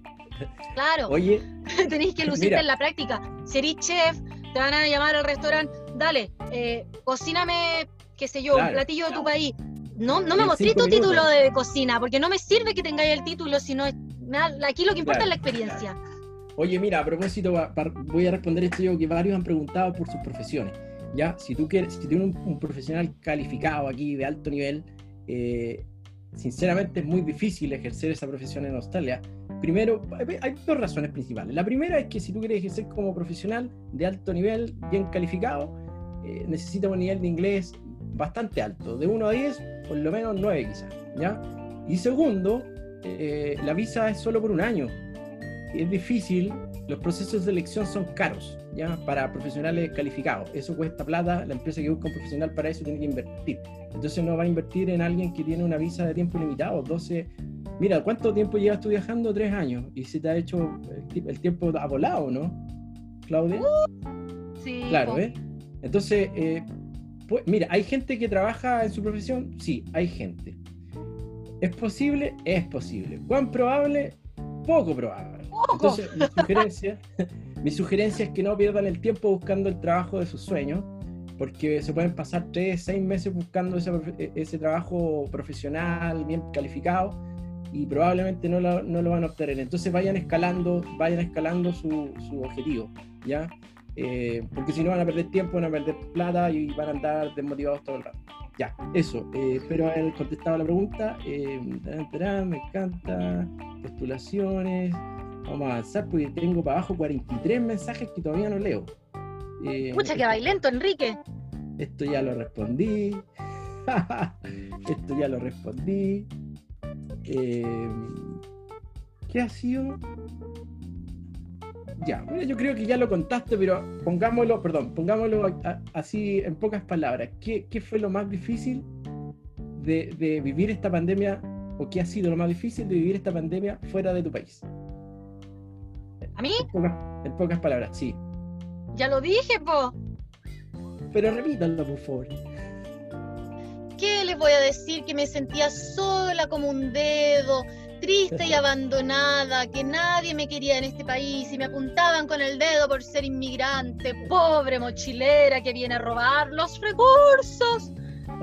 Claro. Oye. Tenéis que lucirte en la práctica. Si eres chef, te van a llamar al restaurante, dale, eh, cocíname, qué sé yo, un platillo de tu país. No, no me mostré tu título de cocina, porque no me sirve que tengáis el título, sino aquí lo que importa es la experiencia. Oye, mira, a propósito, voy a responder esto yo que varios han preguntado por sus profesiones. Ya, si tú quieres, si tienes un, profesional calificado aquí de alto nivel, eh, sinceramente es muy difícil ejercer esa profesión en Australia Primero, hay dos razones principales. La primera es que si tú quieres ejercer como profesional de alto nivel, bien calificado, eh, necesitas un nivel de inglés bastante alto, de 1 a 10, por lo menos 9 quizás, ¿ya? Y segundo, eh, la visa es solo por un año. Es difícil, los procesos de elección son caros, ¿ya? Para profesionales calificados. Eso cuesta plata, la empresa que busca un profesional para eso tiene que invertir. Entonces no va a invertir en alguien que tiene una visa de tiempo limitado, 12, Mira, ¿cuánto tiempo llevas tú viajando? Tres años. ¿Y si te ha hecho el, tiempo ha volado, no? Claudia. sí. Claro, ¿eh? Entonces, eh, pues, mira, ¿hay gente que trabaja en su profesión? Sí, hay gente. ¿Es posible? Es posible. ¿Cuán probable? Poco probable. Entonces, mi sugerencia, mi sugerencia es que no pierdan el tiempo buscando el trabajo de sus sueños, porque se pueden pasar tres, seis meses buscando ese, ese trabajo profesional, bien calificado, y probablemente no lo, no lo, van a obtener. Entonces vayan escalando, vayan escalando su, su objetivo, ¿ya? Eh, porque si no van a perder tiempo, van a perder plata y van a andar desmotivados todo el rato. Ya, eso. Eh, espero haber contestado la pregunta. Eh, me encanta. Postulaciones. Vamos a avanzar porque tengo para abajo 43 mensajes que todavía no leo. Escucha que va lento, Enrique. Esto ya lo respondí. esto ya lo respondí. Eh, ¿Qué ha sido? Ya, yo creo que ya lo contaste, pero pongámoslo, perdón, pongámoslo así en pocas palabras. ¿Qué, fue lo más difícil de, vivir esta pandemia o qué ha sido lo más difícil de vivir esta pandemia fuera de tu país? ¿A mí? En pocas, palabras, sí. Ya lo dije, po. Pero repítalo, por favor. ¿Qué les voy a decir? Que me sentía sola como un dedo, triste y abandonada, que nadie me quería en este país y me apuntaban con el dedo por ser inmigrante, pobre mochilera que viene a robar los recursos.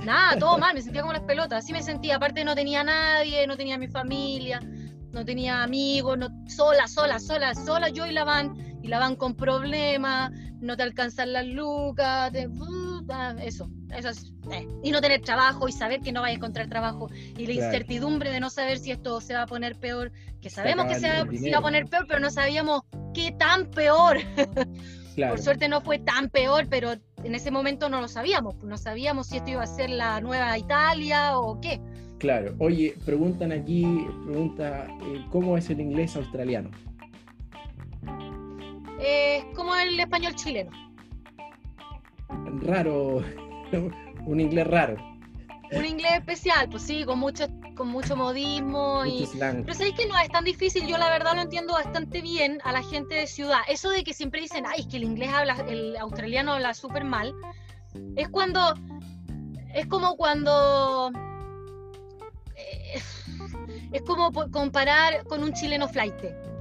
Nada, todo mal, me sentía como las pelotas, así me sentía, aparte no tenía nadie, no tenía mi familia, no tenía amigos, no, sola, sola, sola, sola yo y la van, y la van con problemas, no te alcanzan las lucas, te, eso, eso es, eh. y no tener trabajo y saber que no vas a encontrar trabajo y la incertidumbre de no saber si esto se va a poner peor, que sabemos que se va, a poner peor, pero no sabíamos qué tan peor. Por suerte no fue tan peor, pero en ese momento no lo sabíamos, no sabíamos si esto iba a ser la nueva Italia o qué. Claro, oye, preguntan aquí, pregunta, eh, ¿cómo es el inglés australiano? Es como el español chileno raro, un inglés raro. Un inglés especial, pues sí, con mucho, con mucho modismo. y... Pero sabéis que no es tan difícil, yo la verdad lo entiendo bastante bien a la gente de ciudad. Eso de que siempre dicen, ay, es que el inglés habla, el australiano habla súper mal, es cuando, es como cuando, eh, es como comparar con un chileno flight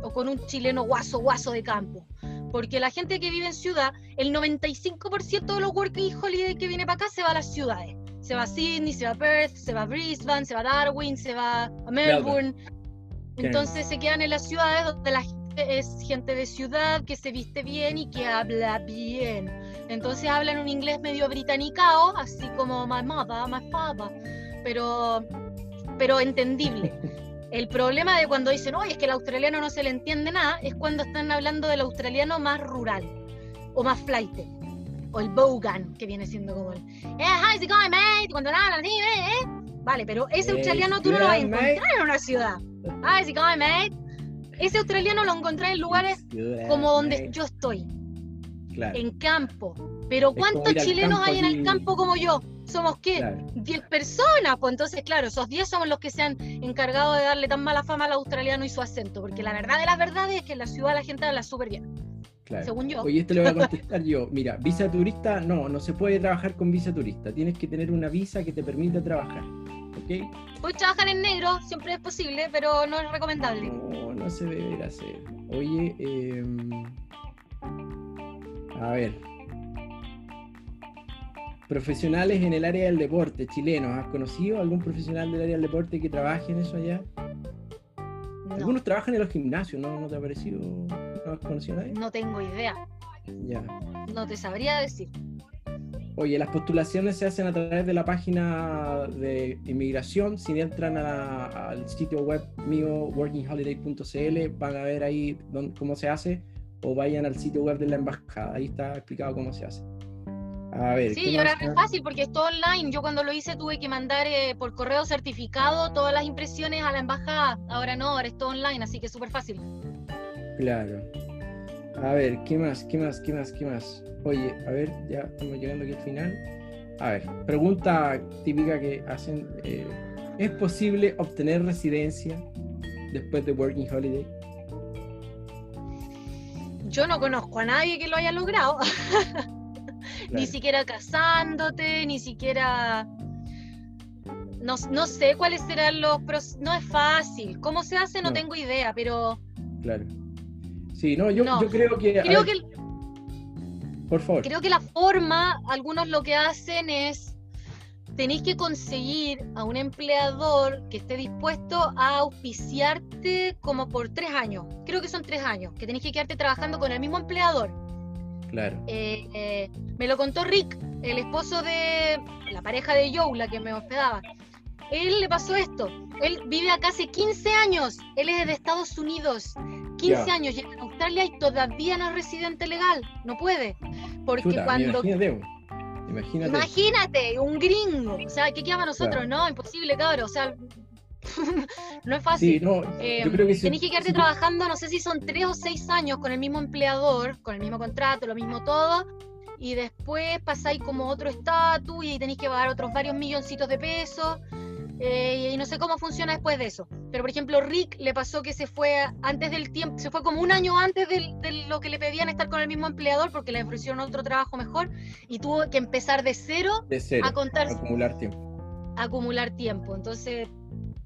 o con un chileno guaso, guaso de campo. Porque la gente que vive en ciudad, el 95% de los working holiday que viene para acá se va a las ciudades. Se va a Sydney, se va a Perth, se va a Brisbane, se va a Darwin, se va a Melbourne. Entonces se quedan en las ciudades donde la gente es gente de ciudad, que se viste bien y que habla bien. Entonces hablan un inglés medio britanicao, así como my mother, my father, pero, pero entendible. El problema de cuando dicen, oye, es que el australiano no se le entiende nada, es cuando están hablando del australiano más rural o más flight. O el bogan, que viene siendo como el, eh, how's it going, mate? Cuando así, eh, eh. Vale, pero ese australiano tú no lo vas a encontrar en una ciudad. How's it going, mate? Ese australiano lo encontrás en lugares como donde yo estoy, Claro, en campo. Pero ¿cuántos chilenos hay en el campo como yo? ¿Somos qué? claro. 10 personas, pues entonces, claro, esos 10 somos los que se han encargado de darle tan mala fama al australiano y su acento, porque la verdad de las verdades es que en la ciudad la gente habla súper bien, Claro. según yo. Oye, esto le voy a contestar yo. Mira, visa turista, no, no se puede trabajar con visa turista. Tienes que tener una visa que te permita trabajar. ¿Ok? Puedes trabajar en negro, siempre es posible, pero no es recomendable. No, no se debe hacer. Oye, em, a ver. Profesionales en el área del deporte, chilenos. ¿Has conocido algún profesional del área del deporte que trabaje en eso allá? No, Algunos trabajan en los gimnasios, ¿no? ¿No te ha parecido? ¿No has conocido a nadie? no tengo idea, Ya. no te sabría decir. Oye, las postulaciones se hacen a través de la página de inmigración. Si entran a la- al sitio web mío, workingholiday.cl, van a ver ahí dónde- cómo se hace, o vayan al sitio web de la embajada. Ahí está explicado cómo se hace. A ver. Sí, ¿qué y ahora es fácil porque es todo online. Yo cuando lo hice tuve que mandar eh, por correo certificado todas las impresiones a la embajada. Ahora no, ahora es todo online, así que es súper fácil. Claro. A ver, ¿qué más? ¿Qué más? ¿Qué más? ¿Qué más? Oye, a ver, ya estamos llegando aquí al final. A ver, pregunta típica que hacen. eh, ¿Es posible obtener residencia después de Working Holiday? Yo no conozco a nadie que lo haya logrado. ni siquiera casándote, ni siquiera... No, no sé cuáles serán los... pros- No es fácil. ¿Cómo se hace? No, No. tengo idea, pero Claro. Sí, no, yo, No. yo creo que. creo que, Por favor. creo que la forma, algunos lo que hacen es... Tenéis que conseguir a un empleador que esté dispuesto a auspiciarte como por tres años. Creo que son tres años, que tenéis que quedarte trabajando con el mismo empleador. Claro. Eh, eh, me lo contó Rick, el esposo de la pareja de Joe, la que me hospedaba. Él le pasó esto. Él vive acá hace 15 años. Él es de Estados Unidos. 15 Ya. años llega a Australia y todavía no es residente legal. No puede. Porque Chuta, cuando. imagínate. Imagínate. Imagínate, un gringo. O sea, ¿qué queda nosotros? No, imposible, cabrón. O sea, no es fácil. Sí, no, Eh, yo creo que. Tenés que quedarte trabajando, no sé si son tres o seis años con el mismo empleador, con el mismo contrato, lo mismo todo, y después pasáis como otro estatus y tenéis que pagar otros varios milloncitos de pesos, eh, y no sé cómo funciona después de eso. Pero por ejemplo, Rick le pasó que se fue antes del tiempo, se fue como un año antes de lo que le pedían estar con el mismo empleador porque le ofrecieron otro trabajo mejor y tuvo que empezar de cero De cero. a contar, Acumular tiempo. a acumular tiempo. Entonces,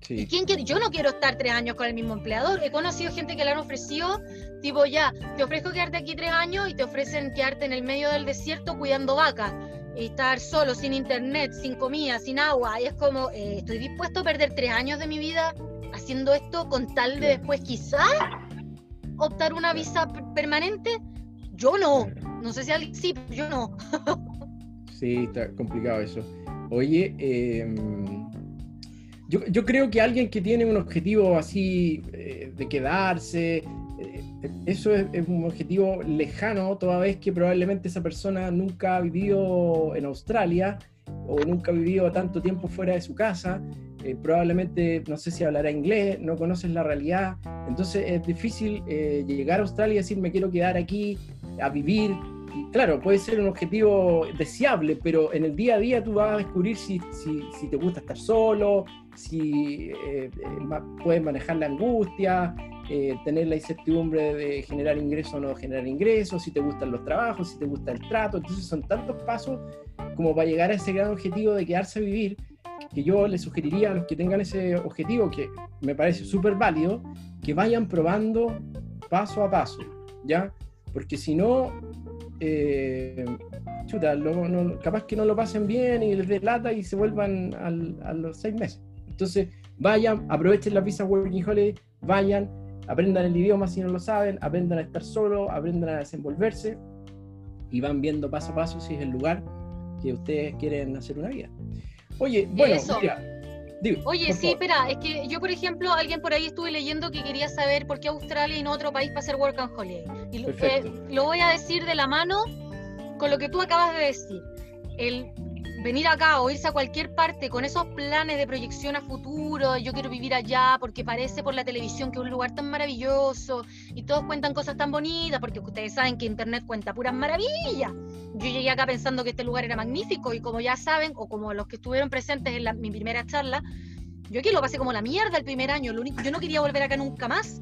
¿Y Sí. quién quiere? Yo no quiero estar tres años con el mismo empleador. He conocido gente que le han ofrecido, tipo, ya, te ofrezco quedarte aquí tres años y te ofrecen quedarte en el medio del desierto cuidando vacas. Y estar solo, sin internet, sin comida, sin agua. Y es como, eh, estoy dispuesto a perder tres años de mi vida haciendo esto con tal de después quizás optar una visa per- permanente. Yo no. No sé si alguien sí, pero yo no. Sí, está complicado eso. Oye, eh, yo, yo creo que alguien que tiene un objetivo así eh, de quedarse, eh, eso es, es un objetivo lejano, toda vez que probablemente esa persona nunca ha vivido en Australia o nunca ha vivido tanto tiempo fuera de su casa, eh, probablemente no sé si hablará inglés, no conoces la realidad, entonces es difícil eh, llegar a Australia y decir me quiero quedar aquí a vivir, claro, puede ser un objetivo deseable, pero en el día a día tú vas a descubrir si, si, si te gusta estar solo, si eh, eh, puedes manejar la angustia, eh, tener la incertidumbre de generar ingresos o no generar ingresos, si te gustan los trabajos, si te gusta el trato. Entonces son tantos pasos como para llegar a ese gran objetivo de quedarse a vivir, que yo les sugeriría a los que tengan ese objetivo, que me parece súper válido, que vayan probando paso a paso, ¿ya? Porque si no, eh, chuta, lo- no- capaz que no lo pasen bien y les dé y se vuelvan a los seis meses. Entonces, vayan, aprovechen la visa Working Holiday, vayan, aprendan el idioma si no lo saben, aprendan a estar solo, aprendan a desenvolverse y van viendo paso a paso si es el lugar que ustedes quieren hacer una vida. Oye, bueno, Oye, sí, espera, es que yo, por ejemplo, alguien por ahí estuve leyendo que quería saber por qué Australia y no otro país para hacer Work and Holiday. Y eh, lo voy a decir de la mano con lo que tú acabas de decir. El venir acá o irse a cualquier parte con esos planes de proyección a futuro, yo quiero vivir allá porque parece por la televisión que es un lugar tan maravilloso y todos cuentan cosas tan bonitas, porque ustedes saben que Internet cuenta puras maravillas. Yo llegué acá pensando que este lugar era magnífico y como ya saben, o como los que estuvieron presentes en mi primera charla, yo aquí lo pasé como la mierda el primer año, yo no quería volver acá nunca más.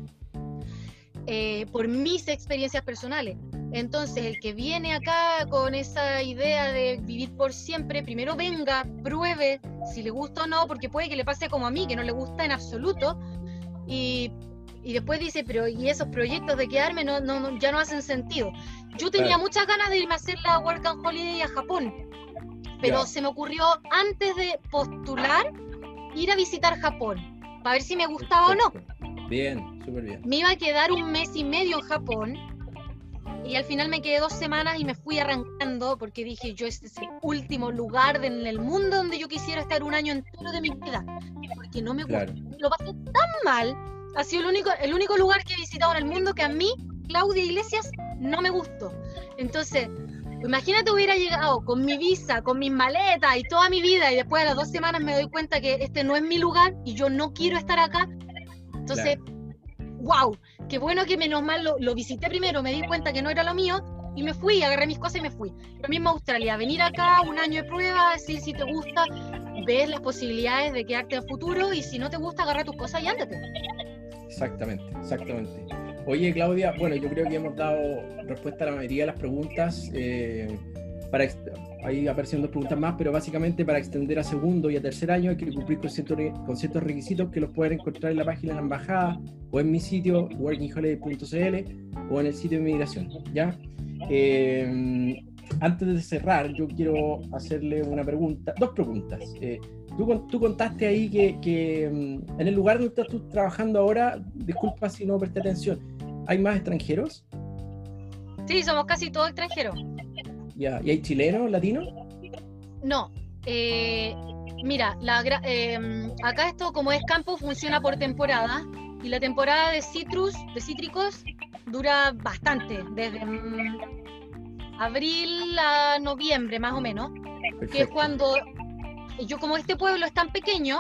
Eh, por mis experiencias personales. Entonces, el que viene acá con esa idea de vivir por siempre, primero venga, pruebe si le gusta o no, porque puede que le pase como a mí, que no le gusta en absoluto, y, y después dice, pero ¿y esos proyectos de quedarme no, no, ya no hacen sentido? Yo tenía muchas ganas de irme a hacer la Work and Holiday a Japón, pero se me ocurrió antes de postular ir a visitar Japón, para ver si me gustaba o no. Bien, súper bien. Me iba a quedar un mes y medio en Japón y al final me quedé dos semanas y me fui arrancando porque dije yo este es el último lugar en el mundo donde yo quisiera estar un año entero de mi vida. Porque no me gusta, lo pasé tan mal ha sido el único el único lugar que he visitado en el mundo que a mí Claudia Iglesias no me gustó. Entonces imagínate hubiera llegado con mi visa con mis maletas y toda mi vida y después de las dos semanas me doy cuenta que este no es mi lugar y yo no quiero estar acá. Entonces, wow, qué bueno que menos mal lo, visité primero, me di cuenta que no era lo mío y me fui, agarré mis cosas y me fui. Lo mismo Australia, venir acá, un año de prueba, decir si te gusta, ves las posibilidades de quedarte a futuro y si no te gusta, agarra tus cosas y ándate. Exactamente, exactamente. Oye, Claudia, bueno, yo creo que hemos dado respuesta a la mayoría de las preguntas. Eh, para ahí aparecen dos preguntas más, pero básicamente para extender a segundo y a tercer año hay que cumplir con ciertos, requisitos que los pueden encontrar en la página de la embajada o en mi sitio workingholiday.cl o en el sitio de inmigración. ¿ya? Eh, antes de cerrar, yo quiero hacerle una pregunta, dos preguntas. Eh, tú, contaste ahí que, que, mm, en el lugar donde estás tú trabajando ahora, disculpa si no presté atención, ¿hay más extranjeros? Sí, somos casi todos extranjeros. ¿Y hay chilenos, latinos? No. Eh, mira, la, em, acá esto como es campo funciona por temporada y la temporada de citrus, de cítricos, dura bastante, desde mm, abril a noviembre más o menos, que es cuando yo como este pueblo es tan pequeño,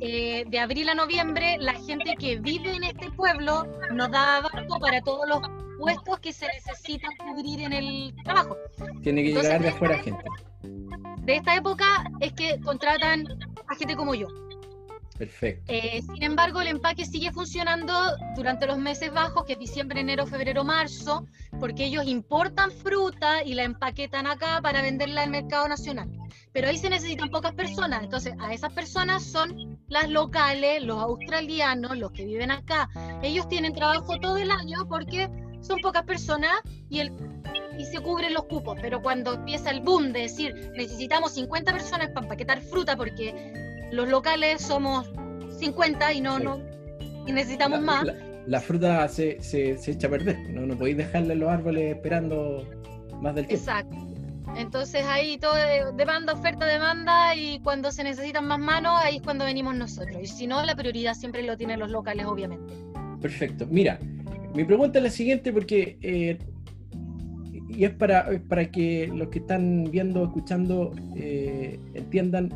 eh, de abril a noviembre la gente que vive en este pueblo nos da abasto para todos los puestos que se necesitan cubrir en el trabajo. Tiene que llegar de afuera gente. De esta época es que contratan a gente como yo. Perfecto. Eh, sin embargo, el empaque sigue funcionando durante los meses bajos, que es diciembre, enero, febrero, marzo, porque ellos importan fruta y la empaquetan acá para venderla al mercado nacional. Pero ahí se necesitan pocas personas, entonces a esas personas son las locales, los australianos, los que viven acá. Ellos tienen trabajo todo el año porque son pocas personas y, el, y se cubren los cupos, pero cuando empieza el boom de decir necesitamos 50 personas para empaquetar fruta porque los locales somos 50 y no, no y necesitamos más. La, fruta se, se, se, echa a perder, no, no podéis dejarle los árboles esperando más del tiempo. Exacto. Entonces ahí todo demanda, oferta, demanda y cuando se necesitan más manos, ahí es cuando venimos nosotros. Y si no, la prioridad siempre lo tienen los locales, obviamente. Perfecto. Mira, mi pregunta es la siguiente porque, eh, y es para, para que los que están viendo, escuchando, eh, entiendan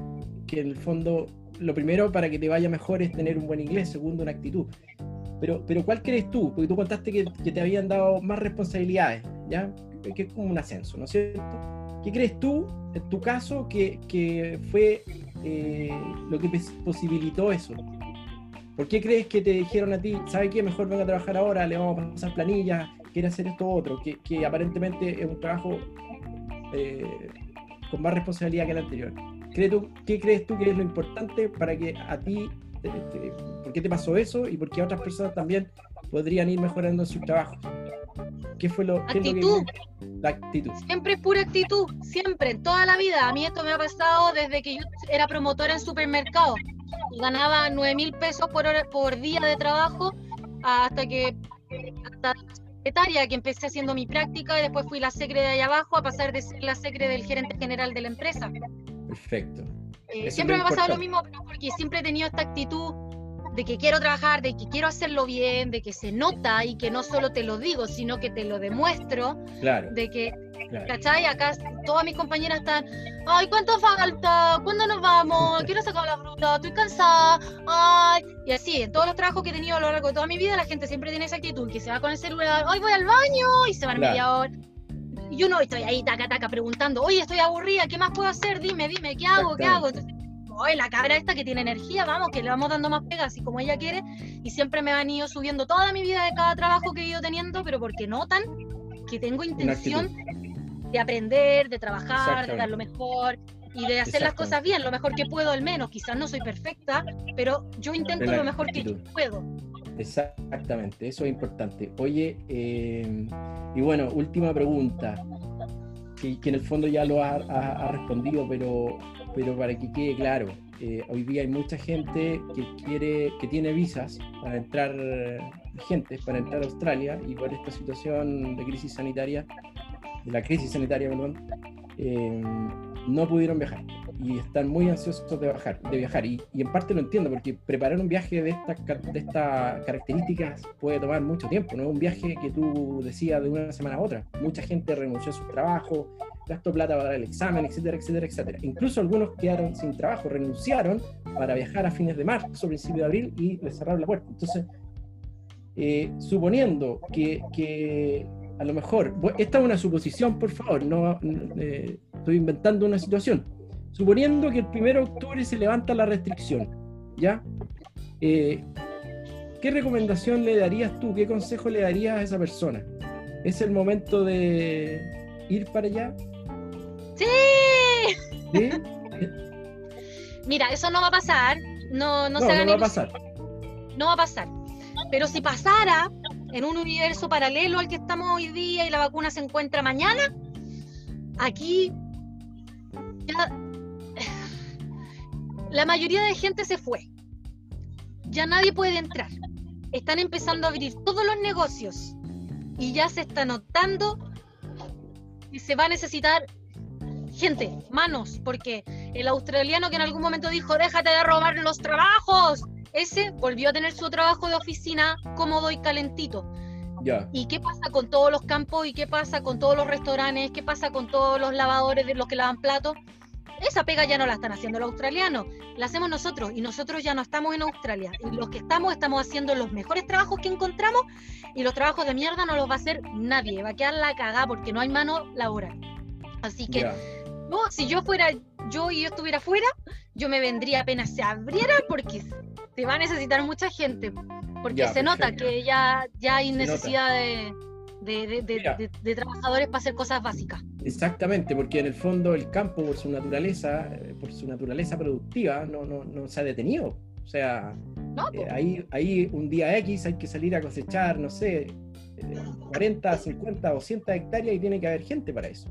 que en el fondo lo primero para que te vaya mejor es tener un buen inglés, segundo una actitud. Pero, pero ¿cuál crees tú? Porque tú contaste que, que te habían dado más responsabilidades, ¿ya? Que es como un ascenso, ¿no es cierto? ¿Qué crees tú, en tu caso, que, que fue eh, lo que posibilitó eso? ¿Por qué crees que te dijeron a ti, ¿sabe qué? Mejor venga a trabajar ahora, le vamos a pasar planillas, quiere hacer esto otro, que, que aparentemente es un trabajo eh, con más responsabilidad que el anterior. ¿Qué crees tú que es lo importante para que a ti, por qué te pasó eso y por qué a otras personas también podrían ir mejorando su trabajo? ¿Qué fue lo, actitud. la actitud? Siempre pura actitud, siempre, toda la vida. A mí esto me ha pasado desde que yo era promotora en supermercados ganaba 9 mil pesos por, por día de trabajo hasta que hasta secretaria, que empecé haciendo mi práctica y después fui la secre de ahí abajo a pasar de ser la secre del gerente general de la empresa. Perfecto. Eh, siempre me ha pasado lo mismo, pero porque siempre he tenido esta actitud de que quiero trabajar, de que quiero hacerlo bien, de que se nota y que no solo te lo digo, sino que te lo demuestro, Claro, de que, claro. ¿cachai? Acá todas mis compañeras están, ay, ¿cuánto falta? ¿Cuándo nos vamos? Quiero sacar la fruta, estoy cansada, ay, y así, en todos los trabajos que he tenido a lo largo de toda mi vida, la gente siempre tiene esa actitud, que se va con el celular, ay, voy al baño, y se van Claro. media hora. Y yo no estoy ahí, taca, taca, preguntando, oye, estoy aburrida, ¿qué más puedo hacer? Dime, dime, ¿qué hago? ¿Qué hago? Entonces, oye, la cabra esta que tiene energía, vamos, que le vamos dando más pegas, así como ella quiere, y siempre me han ido subiendo toda mi vida de cada trabajo que he ido teniendo, pero porque notan que tengo intención. De aprender, de trabajar, de dar lo mejor y de hacer las cosas bien, lo mejor que puedo al menos. Quizás no soy perfecta, pero yo intento lo mejor que yo puedo. Exactamente, eso es importante. Oye, eh, y bueno, última pregunta, que, que en el fondo ya lo ha respondido, pero, pero para que quede claro, eh, hoy día hay mucha gente que quiere, que tiene visas para entrar, gente para entrar a Australia y por esta situación de crisis sanitaria, de la crisis sanitaria, eh, no pudieron viajar y están muy ansiosos de viajar, de viajar y, en parte lo entiendo porque preparar un viaje de estas características puede tomar mucho tiempo, no es un viaje que tú decías de una semana a otra. Mucha gente renunció a su trabajo, gastó plata para el examen, etcétera, etcétera, etcétera. Incluso algunos quedaron sin trabajo, renunciaron para viajar a fines de marzo, principio de abril y les cerraron la puerta. Entonces, eh, suponiendo que a lo mejor, esta es una suposición, por favor, no eh, estoy inventando una situación. Suponiendo que el 1 de octubre se levanta la restricción, ¿ya? Eh, ¿Qué recomendación le darías tú, qué consejo le darías a esa persona? ¿Es el momento de ir para allá? ¡Sí! ¿Sí? Mira, eso no va a pasar. No, no, No, se hagan no va a pasar. No va a pasar. Pero si pasara en un universo paralelo al que estamos hoy día y la vacuna se encuentra mañana, aquí ya la mayoría de gente se fue. Ya nadie puede entrar. Están empezando a abrir todos los negocios y ya se está notando que se va a necesitar gente, manos, porque el australiano que en algún momento dijo, déjate de robar los trabajos, ese volvió a tener su trabajo de oficina cómodo y calentito. Ya, ¿Y qué pasa con todos los campos? ¿Y qué pasa con todos los restaurantes? ¿Qué pasa con todos los lavadores de los que lavan platos? Esa pega ya no la están haciendo los australianos, la hacemos nosotros y nosotros ya no estamos en Australia. Y los que estamos, estamos haciendo los mejores trabajos que encontramos y los trabajos de mierda no los va a hacer nadie. Va a quedar la cagada porque no hay mano laboral. Así que no, si yo fuera yo y yo estuviera fuera, yo me vendría apenas se abriera porque se va a necesitar mucha gente. Porque Ya, se nota perfecto. que ya, ya hay Se necesidad de, de- de- trabajadores para hacer cosas básicas. Exactamente, porque en el fondo el campo, por su naturaleza, eh, por su naturaleza productiva, no, no, no se ha detenido. O sea, ¿no? eh, ahí, ahí un día X hay que salir a cosechar, no sé, eh, 40, 50 o 100 hectáreas y tiene que haber gente para eso.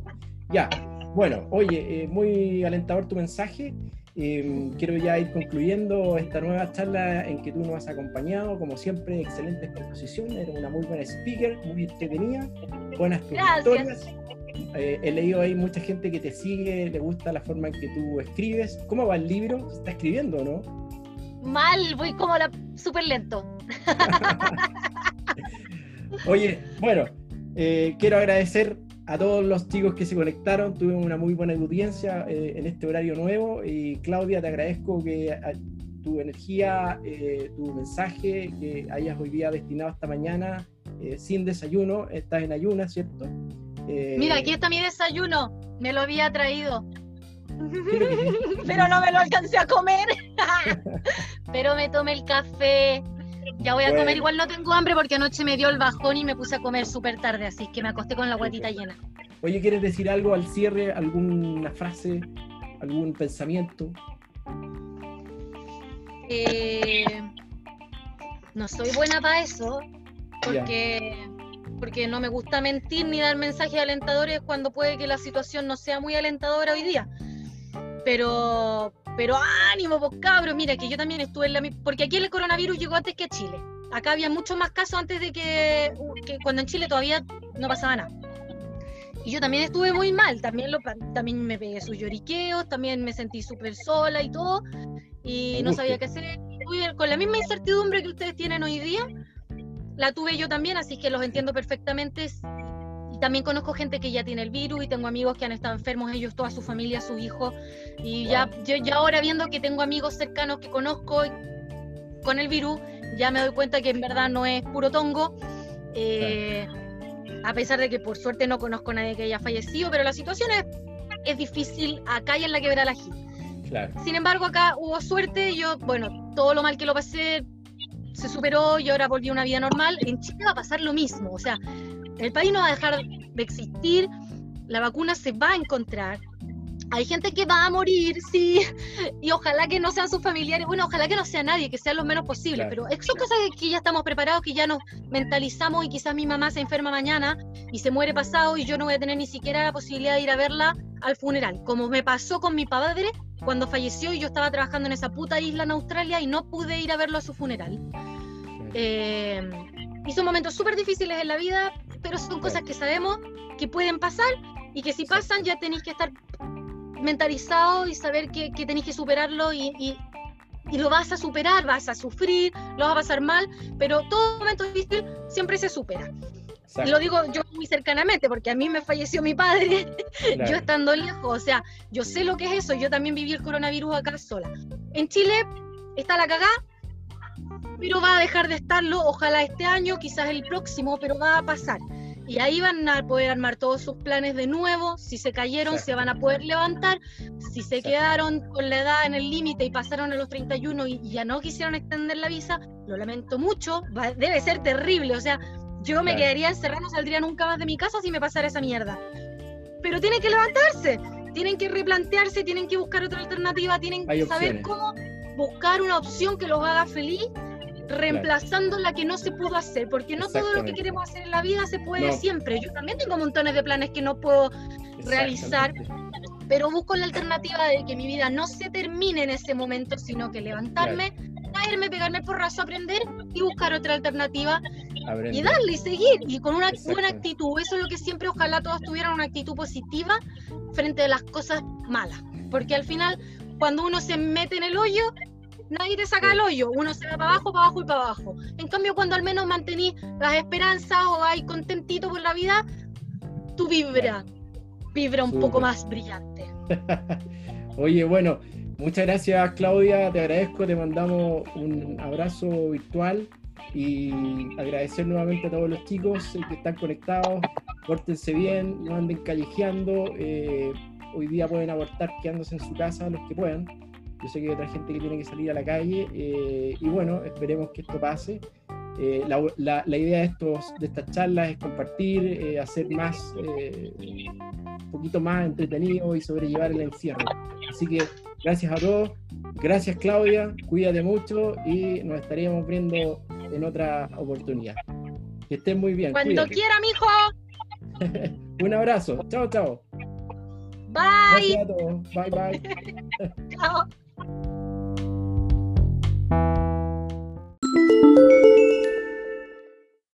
Ya, bueno, oye, eh, muy alentador tu mensaje. Eh, quiero ya ir concluyendo esta nueva charla en que tú nos has acompañado. Como siempre, excelente exposición. Eres una muy buena speaker, muy entretenida, buenas historias. Eh, he leído ahí mucha gente que te sigue, le gusta la forma en que tú escribes. ¿Cómo va el libro? ¿Se está escribiendo o no? Mal, voy como la súper lento. Oye, bueno, eh, quiero agradecer a todos los chicos que se conectaron. Tuvimos una muy buena audiencia eh, en este horario nuevo. Y Claudia, te agradezco que a- tu energía, eh, tu mensaje, que hayas hoy día destinado esta mañana eh, sin desayuno. Estás en ayuna, ¿cierto? Mira, aquí está mi desayuno. Me lo había traído. Pero no me lo alcancé a comer. Pero me tomé el café. Ya voy a Bueno. comer. Igual no tengo hambre porque anoche me dio el bajón y me puse a comer súper tarde. Así que me acosté con la guatita llena. Oye, ¿quieres decir algo al cierre? ¿Alguna frase? ¿Algún pensamiento? Eh, no soy buena para eso, porque, porque no me gusta mentir ni dar mensajes alentadores cuando puede que la situación no sea muy alentadora hoy día. Pero, pero ánimo, pues cabros, mira que yo también estuve en la mi- porque aquí el coronavirus llegó antes que a Chile. acá había muchos más casos antes de que, que cuando en Chile todavía no pasaba nada. Y yo también estuve muy mal, también, lo, también me pegué sus lloriqueos, también me sentí súper sola y todo, y no sabía qué hacer. con la misma incertidumbre que ustedes tienen hoy día, la tuve yo también, así que los entiendo perfectamente. También conozco gente que ya tiene el virus y tengo amigos que han estado enfermos, ellos, toda su familia, sus hijos. Y ya, yo ya ahora viendo que tengo amigos cercanos que conozco con el virus, ya me doy cuenta que en verdad no es puro tongo. Eh, a pesar de que por suerte no conozco a nadie que haya fallecido, pero la situación es, es difícil acá y en la quebrada la Claro. Sin embargo, acá hubo suerte, yo, bueno, todo lo mal que lo pasé se superó y ahora volví a una vida normal. En Chile va a pasar lo mismo, o sea, el país no va a dejar de existir, la vacuna se va a encontrar, hay gente que va a morir, sí, y ojalá que no sean sus familiares, bueno, ojalá que no sea nadie, que sea lo menos posible, pero son cosas que ya estamos preparados, que ya nos mentalizamos y quizás mi mamá se enferma mañana y se muere pasado y yo no voy a tener ni siquiera la posibilidad de ir a verla al funeral, como me pasó con mi padre cuando falleció y yo estaba trabajando en esa puta isla en Australia y no pude ir a verlo a su funeral. Eh, y son momentos súper difíciles en la vida, pero son cosas que sabemos que pueden pasar y que si pasan ya tenéis que estar mentalizado y saber que, que tenéis que superarlo y, y, lo vas a superar, vas a sufrir, lo vas a pasar mal, pero todo momento difícil siempre se supera. Y lo digo yo muy cercanamente, porque a mí me falleció mi padre, yo estando lejos, o sea, yo sé lo que es eso, yo también viví el coronavirus acá sola. En Chile está la cagá, pero va a dejar de estarlo, ojalá este año, quizás el próximo, pero va a pasar. Y ahí van a poder armar todos sus planes de nuevo. Si se cayeron, se van a poder levantar. Si se quedaron con la edad en el límite y pasaron a los 31 y ya no quisieron extender la visa, lo lamento mucho. debe ser terrible. O sea, yo me quedaría encerrada, no saldría nunca más de mi casa si me pasara esa mierda. Pero tienen que levantarse, tienen que replantearse, tienen que buscar otra alternativa, tienen que saber cómo buscar una opción que los haga feliz reemplazando la que no se pudo hacer, porque no todo lo que queremos hacer en la vida se puede siempre. Yo también tengo montones de planes que no puedo realizar, pero busco la alternativa de que mi vida no se termine en ese momento, sino que levantarme, caerme, pegarme por porrazo, aprender y buscar otra alternativa y darle y seguir y con una buena actitud. Eso es lo que siempre ojalá todos tuvieran una actitud positiva frente a las cosas malas, porque al final cuando uno se mete en el hoyo nadie te saca el hoyo, uno se va para abajo, para abajo y para abajo. En cambio, cuando al menos mantenís las esperanzas o hay contentito por la vida, tu vibra, vibra un poco más brillante. Oye, bueno, muchas gracias Claudia, te agradezco, te mandamos un abrazo virtual y agradecer nuevamente a todos los chicos que están conectados, pórtense bien, no anden callejeando, eh, hoy día pueden abortar quedándose en su casa los que puedan yo sé que hay otra gente que tiene que salir a la calle eh, y bueno, esperemos que esto pase. Eh, la, la, idea de, estos, de estas charlas es compartir, eh, hacer más, un poquito más entretenido y sobrellevar el encierro. Así que gracias a todos, gracias Claudia, cuídate mucho y nos estaríamos viendo en otra oportunidad. Que estén muy bien. Cuando quiera, mijo. un abrazo. Chao, chao. Bye. Gracias a todos. Bye, bye. chao. Thank you.